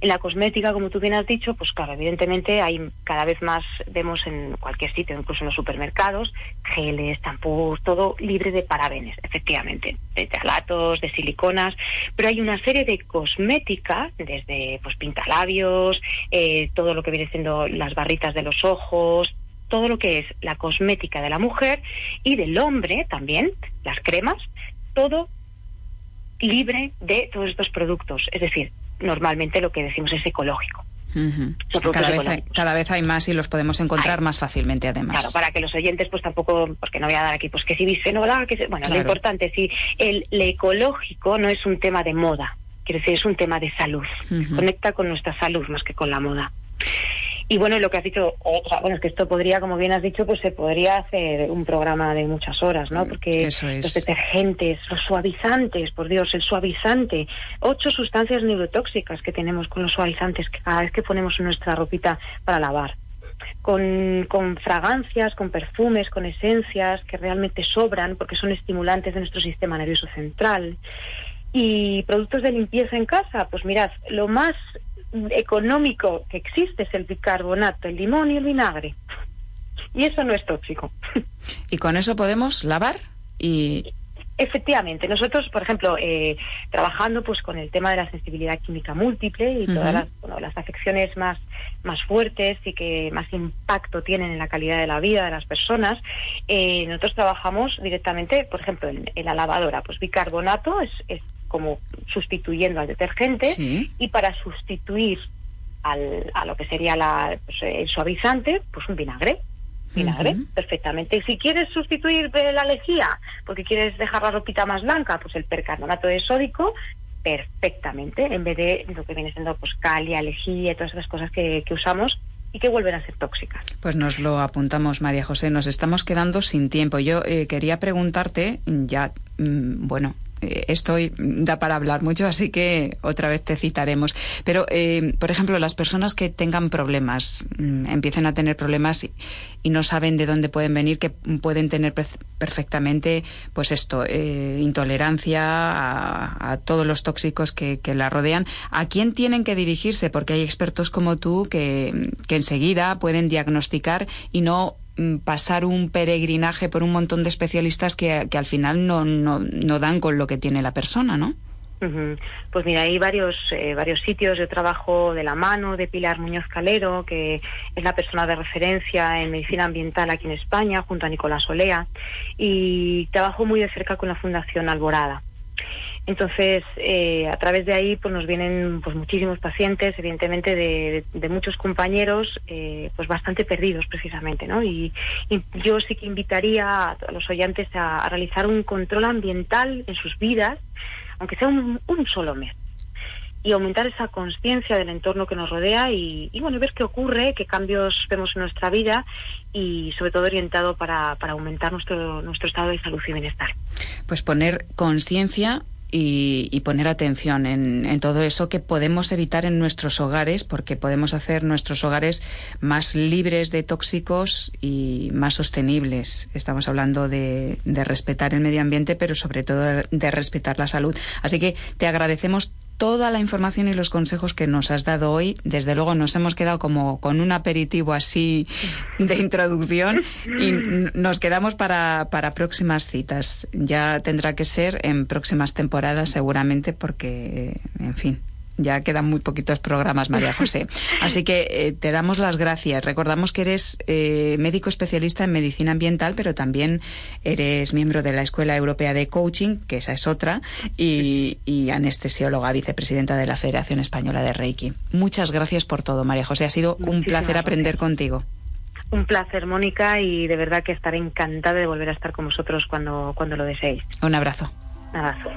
En la cosmética, como tú bien has dicho, pues claro, evidentemente hay cada vez más, vemos en cualquier sitio, incluso en los supermercados, geles, tampús, todo libre de parabenes, efectivamente, de talatos, de siliconas, pero hay una serie de cosmética, desde pues pintalabios, eh, todo lo que viene siendo las barritas de los ojos, todo lo que es la cosmética de la mujer y del hombre también, las cremas, todo libre de todos estos productos. Es decir, normalmente lo que decimos es ecológico. cada, vez hay, cada, vez hay, más y los podemos encontrar más fácilmente además. Claro, para que los oyentes pues tampoco, porque no voy a dar aquí pues que si bisfenola, que bueno, lo importante si el, ecológico no es un tema de moda, quiere decir es un tema de salud, conecta con nuestra salud más que con la moda. Y bueno, lo que has dicho, o sea, bueno, es que esto podría, como bien has dicho, pues se podría hacer un programa de muchas horas, ¿no? Mm, Porque los detergentes, los suavizantes, por Dios, el suavizante, ocho sustancias neurotóxicas que tenemos con los suavizantes que cada vez que ponemos en nuestra ropita para lavar. Con, con, fragancias, con perfumes, con esencias que realmente sobran porque son estimulantes de nuestro sistema nervioso central. Y productos de limpieza en casa, pues mirad, lo más económico que existe es el bicarbonato, el limón y el vinagre. Y eso no es tóxico. ¿Y con eso podemos lavar? y Efectivamente, nosotros, por ejemplo, eh, trabajando pues con el tema de la sensibilidad química múltiple y todas las, las, afecciones más, más fuertes y que más impacto tienen en la calidad de la vida de las personas, eh, nosotros trabajamos directamente, por ejemplo, en, la lavadora, pues bicarbonato es, es como sustituyendo al detergente y para sustituir al, a lo que sería la, pues, el suavizante, pues un vinagre. Vinagre, perfectamente. Y si quieres sustituir la lejía, porque quieres dejar la ropita más blanca, pues el percarbonato de sódico, perfectamente, en vez de lo que viene siendo pues calia, lejía, todas esas cosas que, que usamos y que vuelven a ser tóxicas. Pues nos lo apuntamos, María José. Nos estamos quedando sin tiempo. Yo eh, quería preguntarte, ya, mm, bueno, esto da para hablar mucho, así que otra vez te citaremos. Pero, eh, por ejemplo, las personas que tengan problemas, mm, empiecen a tener problemas y, no saben de dónde pueden venir, que pueden tener perfectamente, pues esto, eh, intolerancia a, todos los tóxicos que, la rodean. ¿A quién tienen que dirigirse? Porque hay expertos como tú que, enseguida pueden diagnosticar y no pasar un peregrinaje por un montón de especialistas que, al final no, no, no, dan con lo que tiene la persona, ¿no? Pues mira, hay varios, eh, varios sitios. Yo trabajo de la mano de Pilar Muñoz Calero, que es la persona de referencia en medicina ambiental aquí en España, junto a Nicolás Olea, y trabajo muy de cerca con la Fundación Alborada. Entonces, eh, a través de ahí pues nos vienen pues muchísimos pacientes, evidentemente de, muchos compañeros, eh, pues bastante perdidos precisamente, ¿no? Y, yo sí que invitaría a, los oyentes a, realizar un control ambiental en sus vidas, aunque sea un, solo mes y aumentar esa conciencia del entorno que nos rodea y, bueno, ver qué ocurre, qué cambios vemos en nuestra vida y sobre todo orientado para, para aumentar nuestro, nuestro estado de salud y bienestar. Pues poner conciencia y, poner atención en, todo eso que podemos evitar en nuestros hogares, porque podemos hacer nuestros hogares más libres de tóxicos y más sostenibles. Estamos hablando de, respetar el medio ambiente, pero sobre todo de, respetar la salud. Así que te agradecemos toda la información y los consejos que nos has dado hoy. Desde luego nos hemos quedado como con un aperitivo así de introducción y nos quedamos para, para próximas citas. Ya tendrá que ser en próximas temporadas seguramente porque, en fin, ya quedan muy poquitos programas, María José. *laughs* Así que eh, te damos las gracias. Recordamos que eres eh, médico especialista en medicina ambiental, pero también eres miembro de la Escuela Europea de Coaching, que esa es otra, y, anestesióloga, vicepresidenta de la Federación Española de Reiki. Muchas gracias por todo, María José. Ha sido un placer aprender contigo. Un placer, Mónica, y de verdad que estaré encantada de volver a estar con vosotros cuando, cuando lo deseéis. Un abrazo. Un abrazo.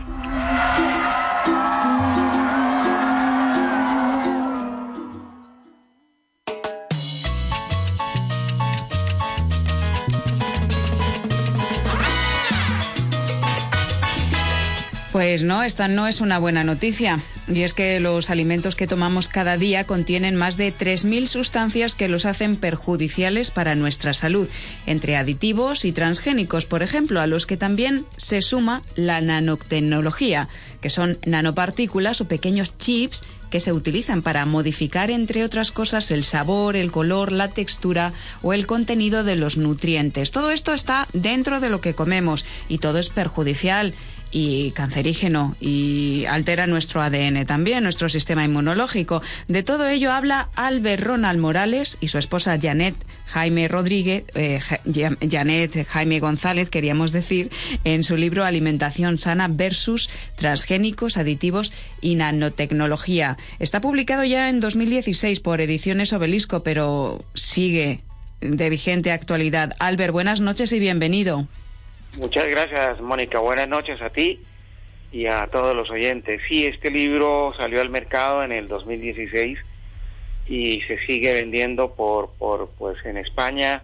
Pues no, esta no es una buena noticia. Y es que los alimentos que tomamos cada día contienen más de 3.000 sustancias que los hacen perjudiciales para nuestra salud, entre aditivos y transgénicos, por ejemplo, a los que también se suma la nanotecnología, que son nanopartículas o pequeños chips que se utilizan para modificar, entre otras cosas, el sabor, el color, la textura o el contenido de los nutrientes. Todo esto está dentro de lo que comemos y todo es perjudicial y cancerígeno y altera nuestro ADN también, nuestro sistema inmunológico. De todo ello habla Albert Ronald Morales y su esposa Janet Jaime Rodríguez, eh, Janet Jaime González, queríamos decir, en su libro Alimentación sana versus transgénicos, aditivos y nanotecnología. Está publicado ya en 2016 por Ediciones Obelisco, pero sigue de vigente actualidad. Albert, buenas noches y bienvenido. Muchas gracias, Mónica. Buenas noches a ti y a todos los oyentes. Sí, este libro salió al mercado en el 2016 y se sigue vendiendo por, por pues en España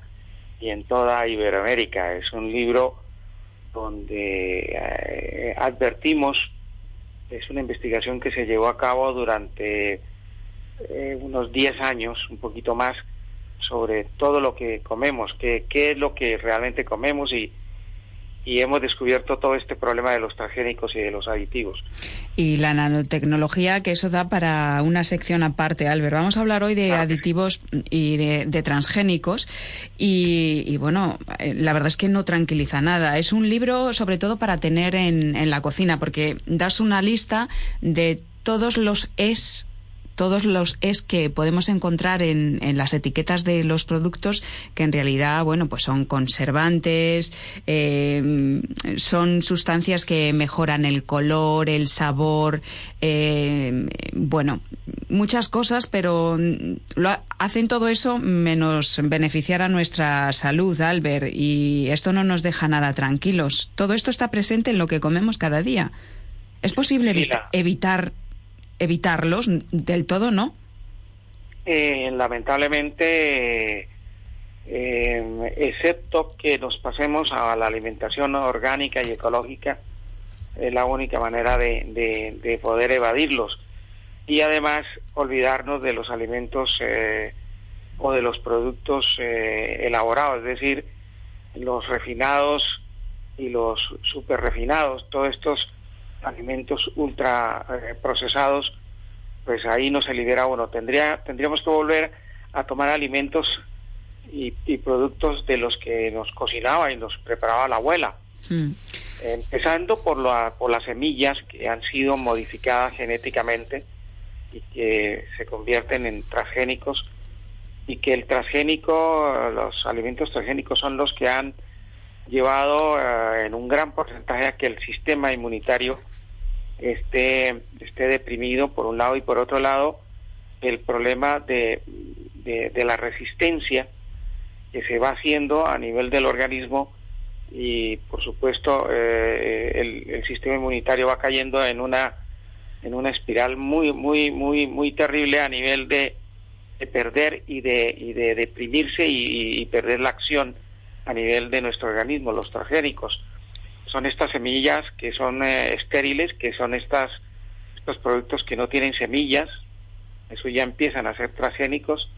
y en toda Iberoamérica. Es un libro donde eh, advertimos, es una investigación que se llevó a cabo durante eh, unos 10 años, un poquito más, sobre todo lo que comemos, qué, qué es lo que realmente comemos y y hemos descubierto todo este problema de los transgénicos y de los aditivos. Y la nanotecnología, que eso da para una sección aparte, Albert. Vamos a hablar hoy de aditivos y de, transgénicos. Y, bueno, eh, la verdad es que no tranquiliza nada. Es un libro sobre todo para tener en, en la cocina, porque das una lista de todos los es todos los es que podemos encontrar en, en, las etiquetas de los productos que en realidad, bueno, pues son conservantes, eh, son sustancias que mejoran el color, el sabor, eh, bueno, muchas cosas, pero lo, hacen todo eso menos beneficiar a nuestra salud, Albert, y esto no nos deja nada tranquilos. Todo esto está presente en lo que comemos cada día. ¿Es posible evitar evitarlos del todo, ¿no? Eh, lamentablemente, eh, excepto que nos pasemos a la alimentación orgánica y ecológica, es la única manera de, de, poder evadirlos. Y además olvidarnos de los alimentos eh, o de los productos elaborados, es decir, los refinados y los super refinados, todos estos alimentos ultra eh, procesados, pues ahí no se libera uno. Tendría, tendríamos que volver a tomar alimentos y, productos de los que nos cocinaba y nos preparaba la abuela. Hmm. Empezando por, la, por las semillas que han sido modificadas genéticamente y que se convierten en transgénicos y que el transgénico, los alimentos transgénicos son los que han llevado eh, en un gran porcentaje a que el sistema inmunitario esté, esté deprimido por un lado y por otro lado el problema de, de, la resistencia que se va haciendo a nivel del organismo y por supuesto eh, el, sistema inmunitario va cayendo en una en una espiral muy muy muy muy terrible a nivel de, de perder y de, y de deprimirse y, y, perder la acción a nivel de nuestro organismo los transgénicos son estas semillas que son eh, estériles, que son estas estos productos que no tienen semillas, eso ya empiezan a ser transgénicos.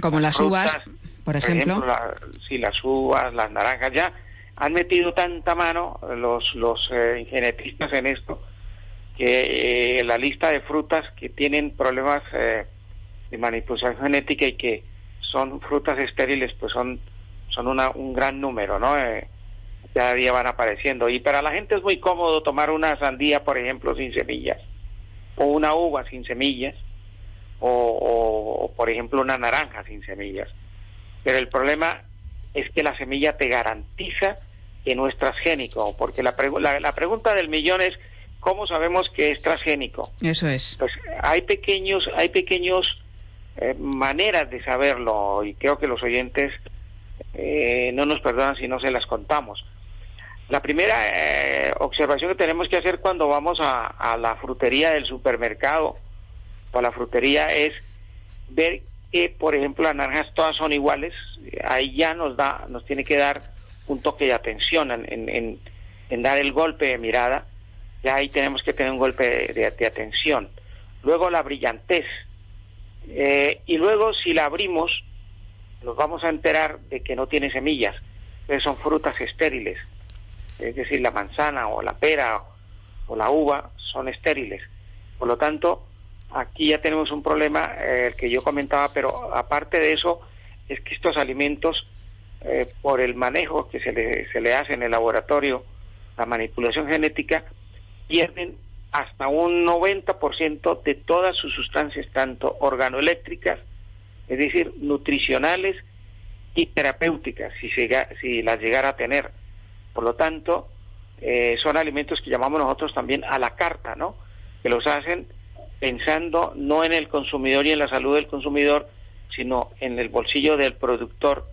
Como las, uvas, por ejemplo. sí, las uvas, las naranjas, ya han metido tanta mano los, los eh, genetistas en esto que la lista de frutas que tienen problemas de manipulación genética y que son frutas estériles, pues son, son una, un gran número, ¿no? Cada día van apareciendo. Y para la gente es muy cómodo tomar una sandía, por ejemplo, sin semillas, o una uva sin semillas, o, por ejemplo una naranja sin semillas. Pero el problema es que la semilla te garantiza que no es transgénico, porque la, la, pregunta del millón es ¿cómo sabemos que es transgénico? Eso es. Pues hay pequeños, hay pequeños eh, maneras de saberlo y creo que los oyentes eh, no nos perdonan si no se las contamos. La primera eh, observación que tenemos que hacer cuando vamos a, la frutería del supermercado o a la frutería es ver que, por ejemplo, las naranjas todas son iguales. Ahí ya nos da, nos tiene que dar un toque de atención en, dar el golpe de mirada. Ya ahí tenemos que tener un golpe de, atención. Luego la brillantez. Eh, y luego si la abrimos, nos vamos a enterar de que no tiene semillas. que son frutas estériles es decir, la manzana o la pera o la uva son estériles. Por lo tanto, aquí ya tenemos un problema, eh, el que yo comentaba, pero aparte de eso, es que estos alimentos, eh, por el manejo que se le, se le hace en el laboratorio, la manipulación genética, pierden hasta un 90% de todas sus sustancias, tanto organoeléctricas, es decir, nutricionales y terapéuticas, si, si las llegara a tener. Por lo tanto, eh, son alimentos que llamamos nosotros también a la carta, ¿no? Que los hacen pensando no en el consumidor y en la salud del consumidor, sino en el bolsillo del productor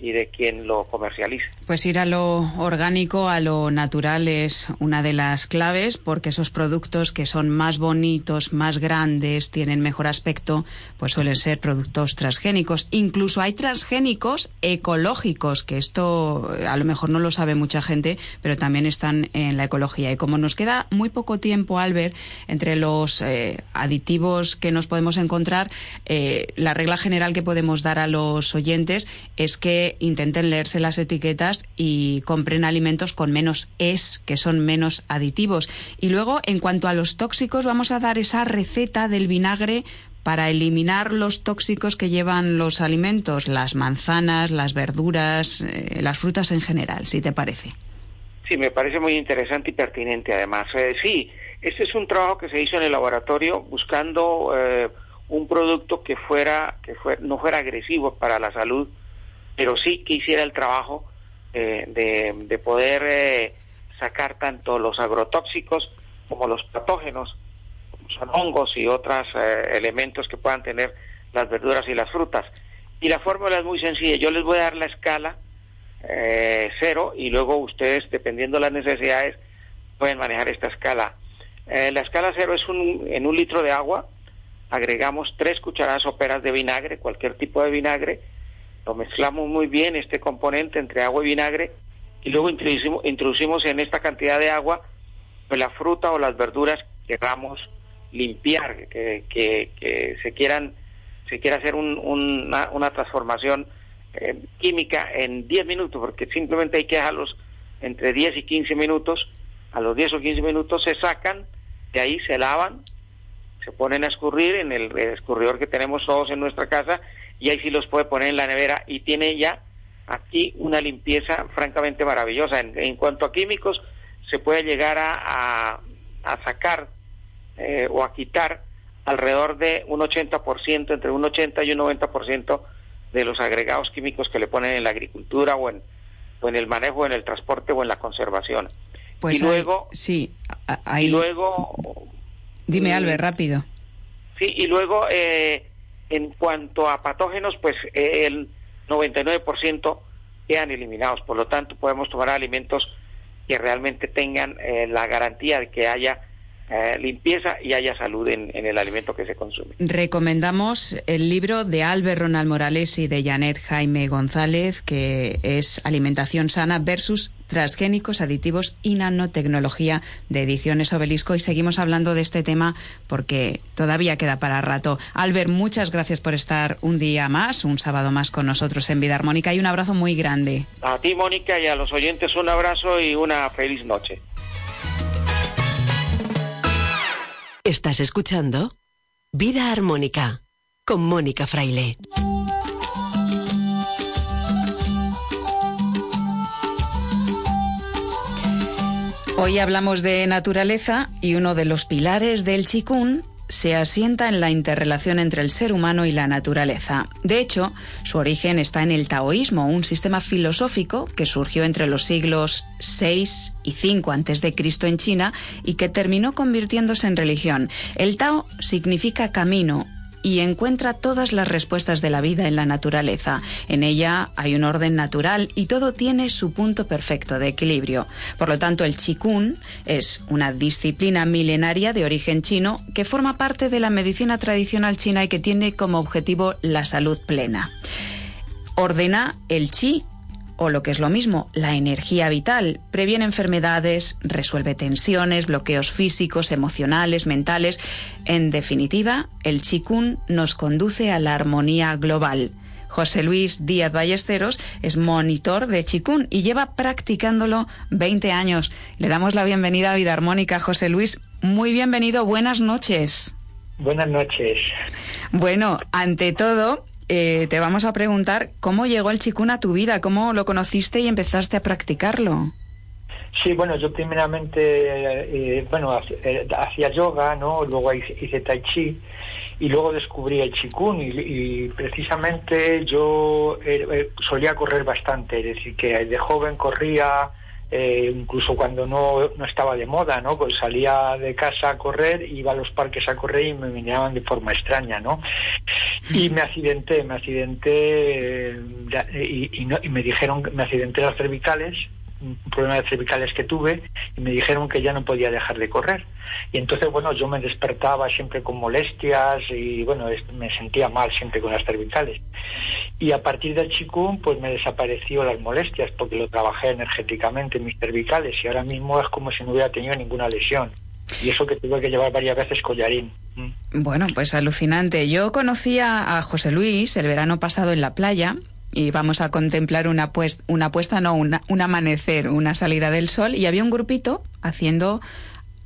y de quien lo comercializa. Pues ir a lo orgánico, a lo natural es una de las claves porque esos productos que son más bonitos, más grandes, tienen mejor aspecto, pues suelen ser productos transgénicos. Incluso hay transgénicos ecológicos, que esto a lo mejor no lo sabe mucha gente, pero también están en la ecología. Y como nos queda muy poco tiempo, Albert, entre los eh, aditivos que nos podemos encontrar, eh, la regla general que podemos dar a los oyentes es que intenten leerse las etiquetas y compren alimentos con menos es, que son menos aditivos. Y luego, en cuanto a los tóxicos, vamos a dar esa receta del vinagre para eliminar los tóxicos que llevan los alimentos, las manzanas, las verduras, eh, las frutas en general, si te parece. Sí, me parece muy interesante y pertinente además. Eh, sí, este es un trabajo que se hizo en el laboratorio buscando eh, un producto que fuera que no fuera agresivo para la salud pero sí que hiciera el trabajo eh, de, poder eh, sacar tanto los agrotóxicos como los patógenos, como son hongos y otros eh, elementos que puedan tener las verduras y las frutas. Y la fórmula es muy sencilla, yo les voy a dar la escala cero y luego ustedes, dependiendo de las necesidades, pueden manejar esta escala. la escala cero es un, en un litro de agua, agregamos tres cucharadas soperas de vinagre, cualquier tipo de vinagre, lo mezclamos muy bien este componente entre agua y vinagre y luego introducimos, introducimos en esta cantidad de agua pues, la fruta o las verduras que queramos limpiar, que, que, se quieran se quiera hacer una, una, transformación eh, química en 10 minutos, porque simplemente hay que dejarlos entre 10 y 15 minutos, a los 10 o 15 minutos se sacan, de ahí se lavan, se ponen a escurrir en el escurridor que tenemos todos en nuestra casa y ahí sí los puede poner en la nevera y tiene ya aquí una limpieza francamente maravillosa. En, cuanto a químicos, se puede llegar a, a, sacar eh, o a quitar alrededor de un 80%, entre un 80 y un 90% de los agregados químicos que le ponen en la agricultura o en, o en el manejo, en el transporte o en la conservación. Pues y luego, sí, ahí... y luego... Dime, Albert, rápido. Sí, y luego eh, en cuanto a patógenos, pues eh, el 99% quedan eliminados. Por lo tanto, podemos tomar alimentos que realmente tengan eh, la garantía de que haya eh, limpieza y haya salud en, el alimento que se consume. Recomendamos el libro de Albert Ronald Morales y de Janet Jaime González, que es Alimentación sana versus transgénicos, aditivos y nanotecnología de Ediciones Obelisco. Y seguimos hablando de este tema porque todavía queda para rato. Albert, muchas gracias por estar un día más, un sábado más con nosotros en Vida Armónica y un abrazo muy grande. A ti, Mónica, y a los oyentes un abrazo y una feliz noche. Estás escuchando Vida Armónica con Mónica Fraile. Hoy hablamos de naturaleza y uno de los pilares del chikun se asienta en la interrelación entre el ser humano y la naturaleza. De hecho, su origen está en el taoísmo, un sistema filosófico que surgió entre los siglos VI y V a.C. en China y que terminó convirtiéndose en religión. El Tao significa camino y encuentra todas las respuestas de la vida en la naturaleza. En ella hay un orden natural y todo tiene su punto perfecto de equilibrio. Por lo tanto, el Qigong es una disciplina milenaria de origen chino que forma parte de la medicina tradicional china y que tiene como objetivo la salud plena. Ordena el chi o lo que es lo mismo, la energía vital. Previene enfermedades, resuelve tensiones, bloqueos físicos, emocionales, mentales. En definitiva, el Chikun nos conduce a la armonía global. José Luis Díaz Ballesteros es monitor de Chikun y lleva practicándolo 20 años. Le damos la bienvenida a Vida Armónica. José Luis, muy bienvenido, buenas noches. Buenas noches. Bueno, ante todo, eh, te vamos a preguntar cómo llegó el chikun a tu vida, cómo lo conociste y empezaste a practicarlo. Sí, bueno, yo primeramente, eh, bueno, eh, hacía yoga, ¿no? Luego hice tai chi y luego descubrí el chikun y, precisamente yo solía correr bastante, es decir, que de joven corría eh, incluso cuando no, no, estaba de moda, ¿no? Pues salía de casa a correr, iba a los parques a correr y me miraban de forma extraña, ¿no? Y me accidenté, me accidenté eh, y, y me dijeron, me accidenté las cervicales un problema de cervicales que tuve y me dijeron que ya no podía dejar de correr. Y entonces, bueno, yo me despertaba siempre con molestias y, bueno, me sentía mal siempre con las cervicales. Y a partir del chikung, pues me desapareció las molestias porque lo trabajé energéticamente en mis cervicales y ahora mismo es como si no hubiera tenido ninguna lesión. Y eso que tuve que llevar varias veces collarín. Mm. Bueno, pues alucinante. Yo conocía a José Luis el verano pasado en la playa y vamos a contemplar una, pues, una puesta, no, un amanecer, una salida del sol, y había un grupito haciendo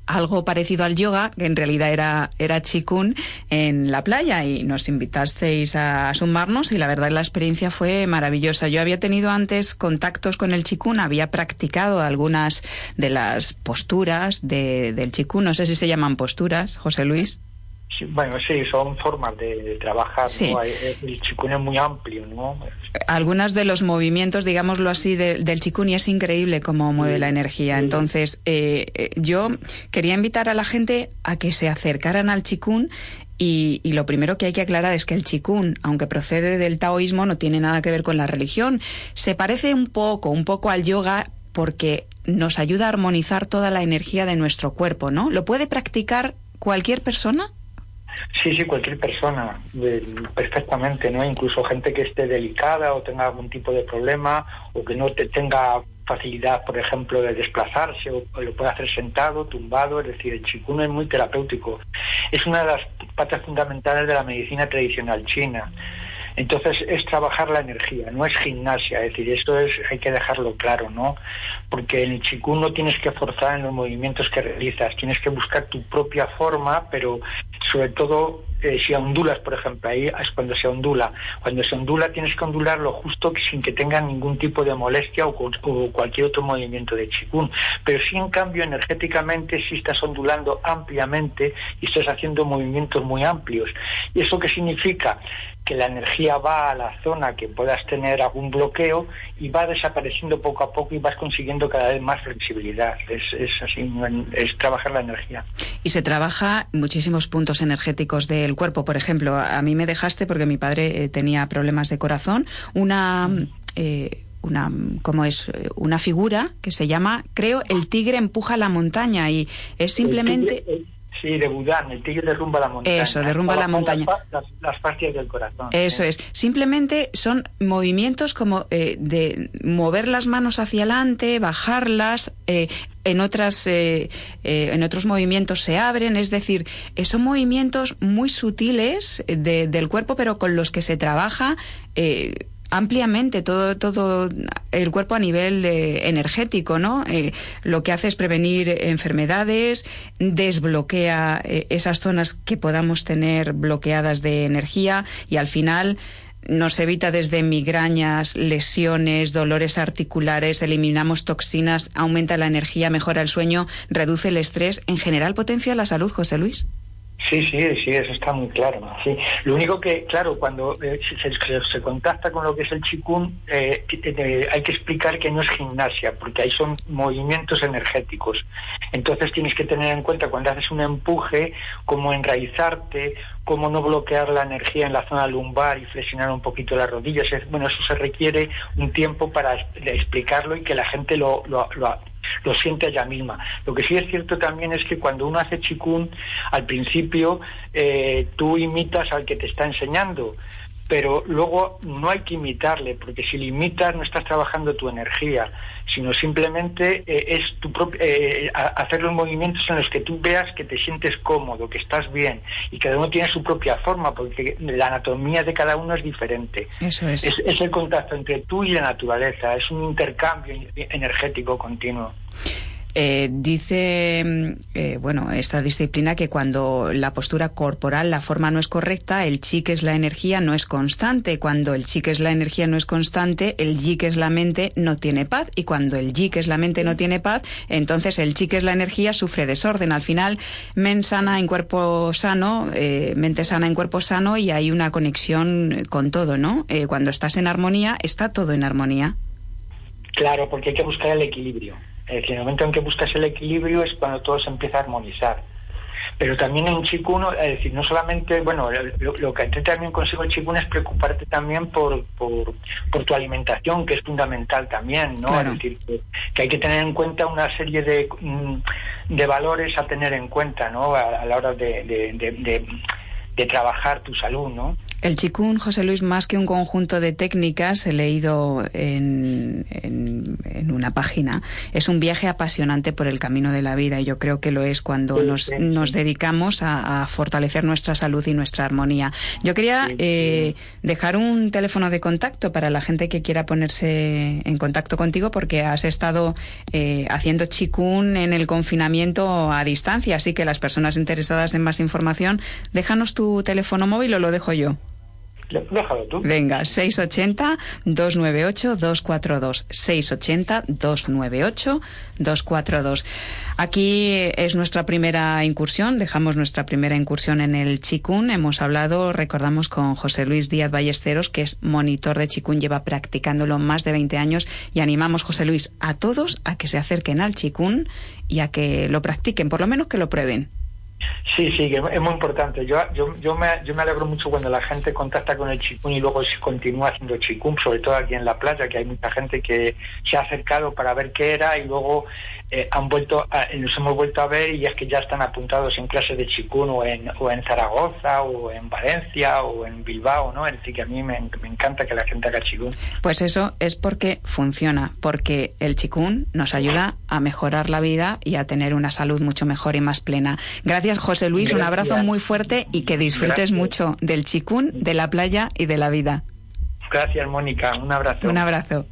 algo parecido al yoga, que en realidad era, era chikun, en la playa. Y nos invitasteis a sumarnos y la verdad la experiencia fue maravillosa. Yo había tenido antes contactos con el chikun, había practicado algunas de las posturas de, del chikun, no sé si se llaman posturas, José Luis bueno, sí, son formas de, trabajar. El chikun es muy amplio, ¿no? Algunos de los movimientos, digámoslo así, del chikun y es increíble cómo mueve la energía. Entonces, eh, eh, yo quería invitar a la gente a que se acercaran al chikun y, y, lo primero que hay que aclarar es que el chikun, aunque procede del taoísmo, no tiene nada que ver con la religión. Se parece un poco, un poco al yoga porque nos ayuda a armonizar toda la energía de nuestro cuerpo, ¿no? ¿Lo puede practicar cualquier persona? Sí, sí, cualquier persona, perfectamente, ¿no? Incluso gente que esté delicada o tenga algún tipo de problema o que no te tenga facilidad, por ejemplo, de desplazarse o, lo puede hacer sentado, tumbado, es decir, el chikun es muy terapéutico. Es una de las patas fundamentales de la medicina tradicional china. Entonces es trabajar la energía, no es gimnasia, es decir, esto es, hay que dejarlo claro, ¿no? Porque en el chikun no tienes que forzar en los movimientos que realizas, tienes que buscar tu propia forma, pero sobre todo eh, si ondulas, por ejemplo, ahí es cuando se ondula. Cuando se ondula tienes que ondularlo justo sin que tenga ningún tipo de molestia o, cualquier otro movimiento de chikun. Pero si en cambio energéticamente si estás ondulando ampliamente y estás haciendo movimientos muy amplios. ¿Y eso qué significa? Que la energía va a la zona que puedas tener algún bloqueo y va desapareciendo poco a poco y vas consiguiendo cada vez más flexibilidad. Es, es así, es trabajar la energía. Y se trabaja muchísimos puntos energéticos del cuerpo. Por ejemplo, a mí me dejaste, porque mi padre eh, tenía problemas de corazón, una... Eh, una como es una figura que se llama creo el tigre empuja la montaña y es simplemente Sí, de Budán, el tigre derrumba la montaña. Eso, derrumba la montaña. Las, las, del corazón. Eso es. Simplemente son movimientos como eh, de mover las manos hacia adelante, bajarlas, eh, en otras eh, en otros movimientos se abren, es decir, son movimientos muy sutiles del cuerpo, pero con los que se trabaja ampliamente todo, todo el cuerpo a nivel eh, energético, ¿no? Eh, lo que hace es prevenir enfermedades, desbloquea eh, esas zonas que podamos tener bloqueadas de energía y al final nos evita desde migrañas, lesiones, dolores articulares, eliminamos toxinas, aumenta la energía, mejora el sueño, reduce el estrés, en general potencia la salud, José Luis. Sí, sí, sí, eso está muy claro. Sí. Lo único que, claro, cuando eh, se, contacta con lo que es el chikun, eh, eh, hay que explicar que no es gimnasia, porque ahí son movimientos energéticos. Entonces tienes que tener en cuenta cuando haces un empuje, cómo enraizarte, cómo no bloquear la energía en la zona lumbar y flexionar un poquito las rodillas. Bueno, eso se requiere un tiempo para explicarlo y que la gente lo, lo, lo lo siente ella misma. Lo que sí es cierto también es que cuando uno hace chikun, al principio eh, tú imitas al que te está enseñando, pero luego no hay que imitarle, porque si le imitas no estás trabajando tu energía, sino simplemente eh, es tu eh, hacer los movimientos en los que tú veas que te sientes cómodo, que estás bien, y cada uno tiene su propia forma, porque la anatomía de cada uno es diferente. Eso es. Es, el contacto entre tú y la naturaleza, es un intercambio energético continuo. Eh, dice, mm, eh, bueno, esta disciplina que cuando la postura corporal, la forma no es correcta, el chi que es la energía no es constante. Cuando el chi que es la energía no es constante, el yi que es la mente no tiene paz. Y cuando el yi que es la mente no tiene paz, entonces el chi que es la energía sufre desorden. Al final, mente sana en cuerpo sano, eh, mente sana en cuerpo sano y hay una conexión con todo, ¿no? cuando estás en armonía, está todo en armonía. Claro, porque hay que buscar el equilibrio. En el momento en que buscas el equilibrio es cuando todo se empieza a armonizar. Pero también en Chikun, es decir, no solamente, bueno, lo, que también consigo en Chikun es preocuparte también por, por, tu alimentación, que es fundamental también, ¿no? Es decir, que, hay que tener en cuenta una serie de, mm, de valores a tener en cuenta, ¿no? A, la hora de, de, de trabajar tu salud, ¿no? El chikun, José Luis, más que un conjunto de técnicas, he leído en, en, una página, es un viaje apasionante por el camino de la vida y yo creo que lo es cuando nos, nos dedicamos a, fortalecer nuestra salud y nuestra armonía. Yo quería eh, dejar un teléfono de contacto para la gente que quiera ponerse en contacto contigo porque has estado eh, haciendo chikun en el confinamiento a distancia, así que las personas interesadas en más información, déjanos tu teléfono móvil o lo dejo yo. Déjalo tú. Venga, 680-298-242. 680-298-242. Aquí es nuestra primera incursión, dejamos nuestra primera incursión en el Chikun. Hemos hablado, recordamos, con José Luis Díaz Ballesteros, que es monitor de Chikun, lleva practicándolo más de 20 años y animamos, José Luis, a todos a que se acerquen al Chikun y a que lo practiquen, por lo menos que lo prueben. Sí, sí, es muy importante. Yo, yo, yo, me, yo me alegro mucho cuando la gente contacta con el chikun y luego se continúa haciendo chikun, sobre todo aquí en la playa, que hay mucha gente que se ha acercado para ver qué era y luego eh, han vuelto nos hemos vuelto a ver y es que ya están apuntados en clases de chikun o en, o en Zaragoza o en Valencia o en Bilbao, ¿no? Es decir, que a mí me, encanta que la gente haga chikun. Pues eso es porque funciona, porque el chikun nos ayuda a mejorar la vida y a tener una salud mucho mejor y más plena. Gracias, José Luis, un abrazo muy fuerte y que disfrutes mucho del chikun, de la playa y de la vida. Gracias, Mónica. Un abrazo. Un abrazo.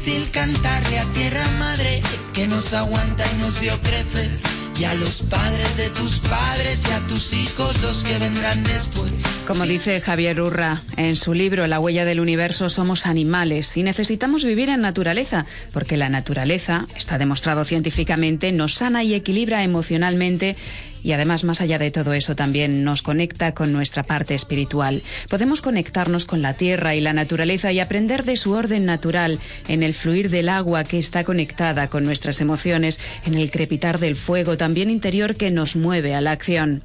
Difícil cantarle a tierra madre que nos aguanta y nos vio crecer. Y a los padres de tus padres y a tus hijos los que vendrán después. Como dice Javier Urra en su libro La huella del universo, somos animales y necesitamos vivir en naturaleza, porque la naturaleza, está demostrado científicamente, nos sana y equilibra emocionalmente y además, más allá de todo eso, también nos conecta con nuestra parte espiritual. Podemos conectarnos con la tierra y la naturaleza y aprender de su orden natural, en el fluir del agua que está conectada con nuestras emociones, en el crepitar del fuego también interior que nos mueve a la acción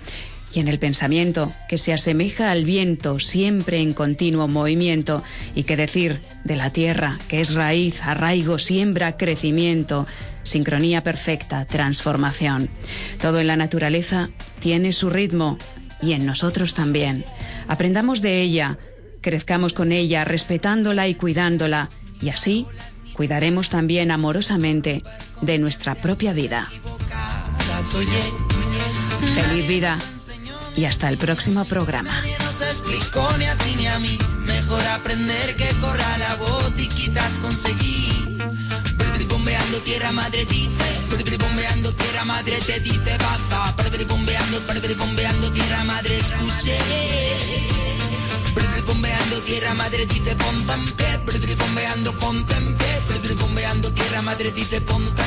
y en el pensamiento, que se asemeja al viento siempre en continuo movimiento, y que decir de la tierra, que es raíz, arraigo, siembra, crecimiento, sincronía perfecta, transformación. Todo en la naturaleza tiene su ritmo y en nosotros también. Aprendamos de ella, crezcamos con ella, respetándola y cuidándola, y así cuidaremos también amorosamente de nuestra propia vida. Feliz vida y hasta el próximo programa. Mejor aprender que corra la conseguir. Tierra madre dice, bombeando. Tierra madre te dice basta. Bombeando, bombeando. Tierra madre escuche. Bombeando. Tierra madre dice ponte en pie, bombeando ponte en pie, bombeando. Tierra madre dice ponte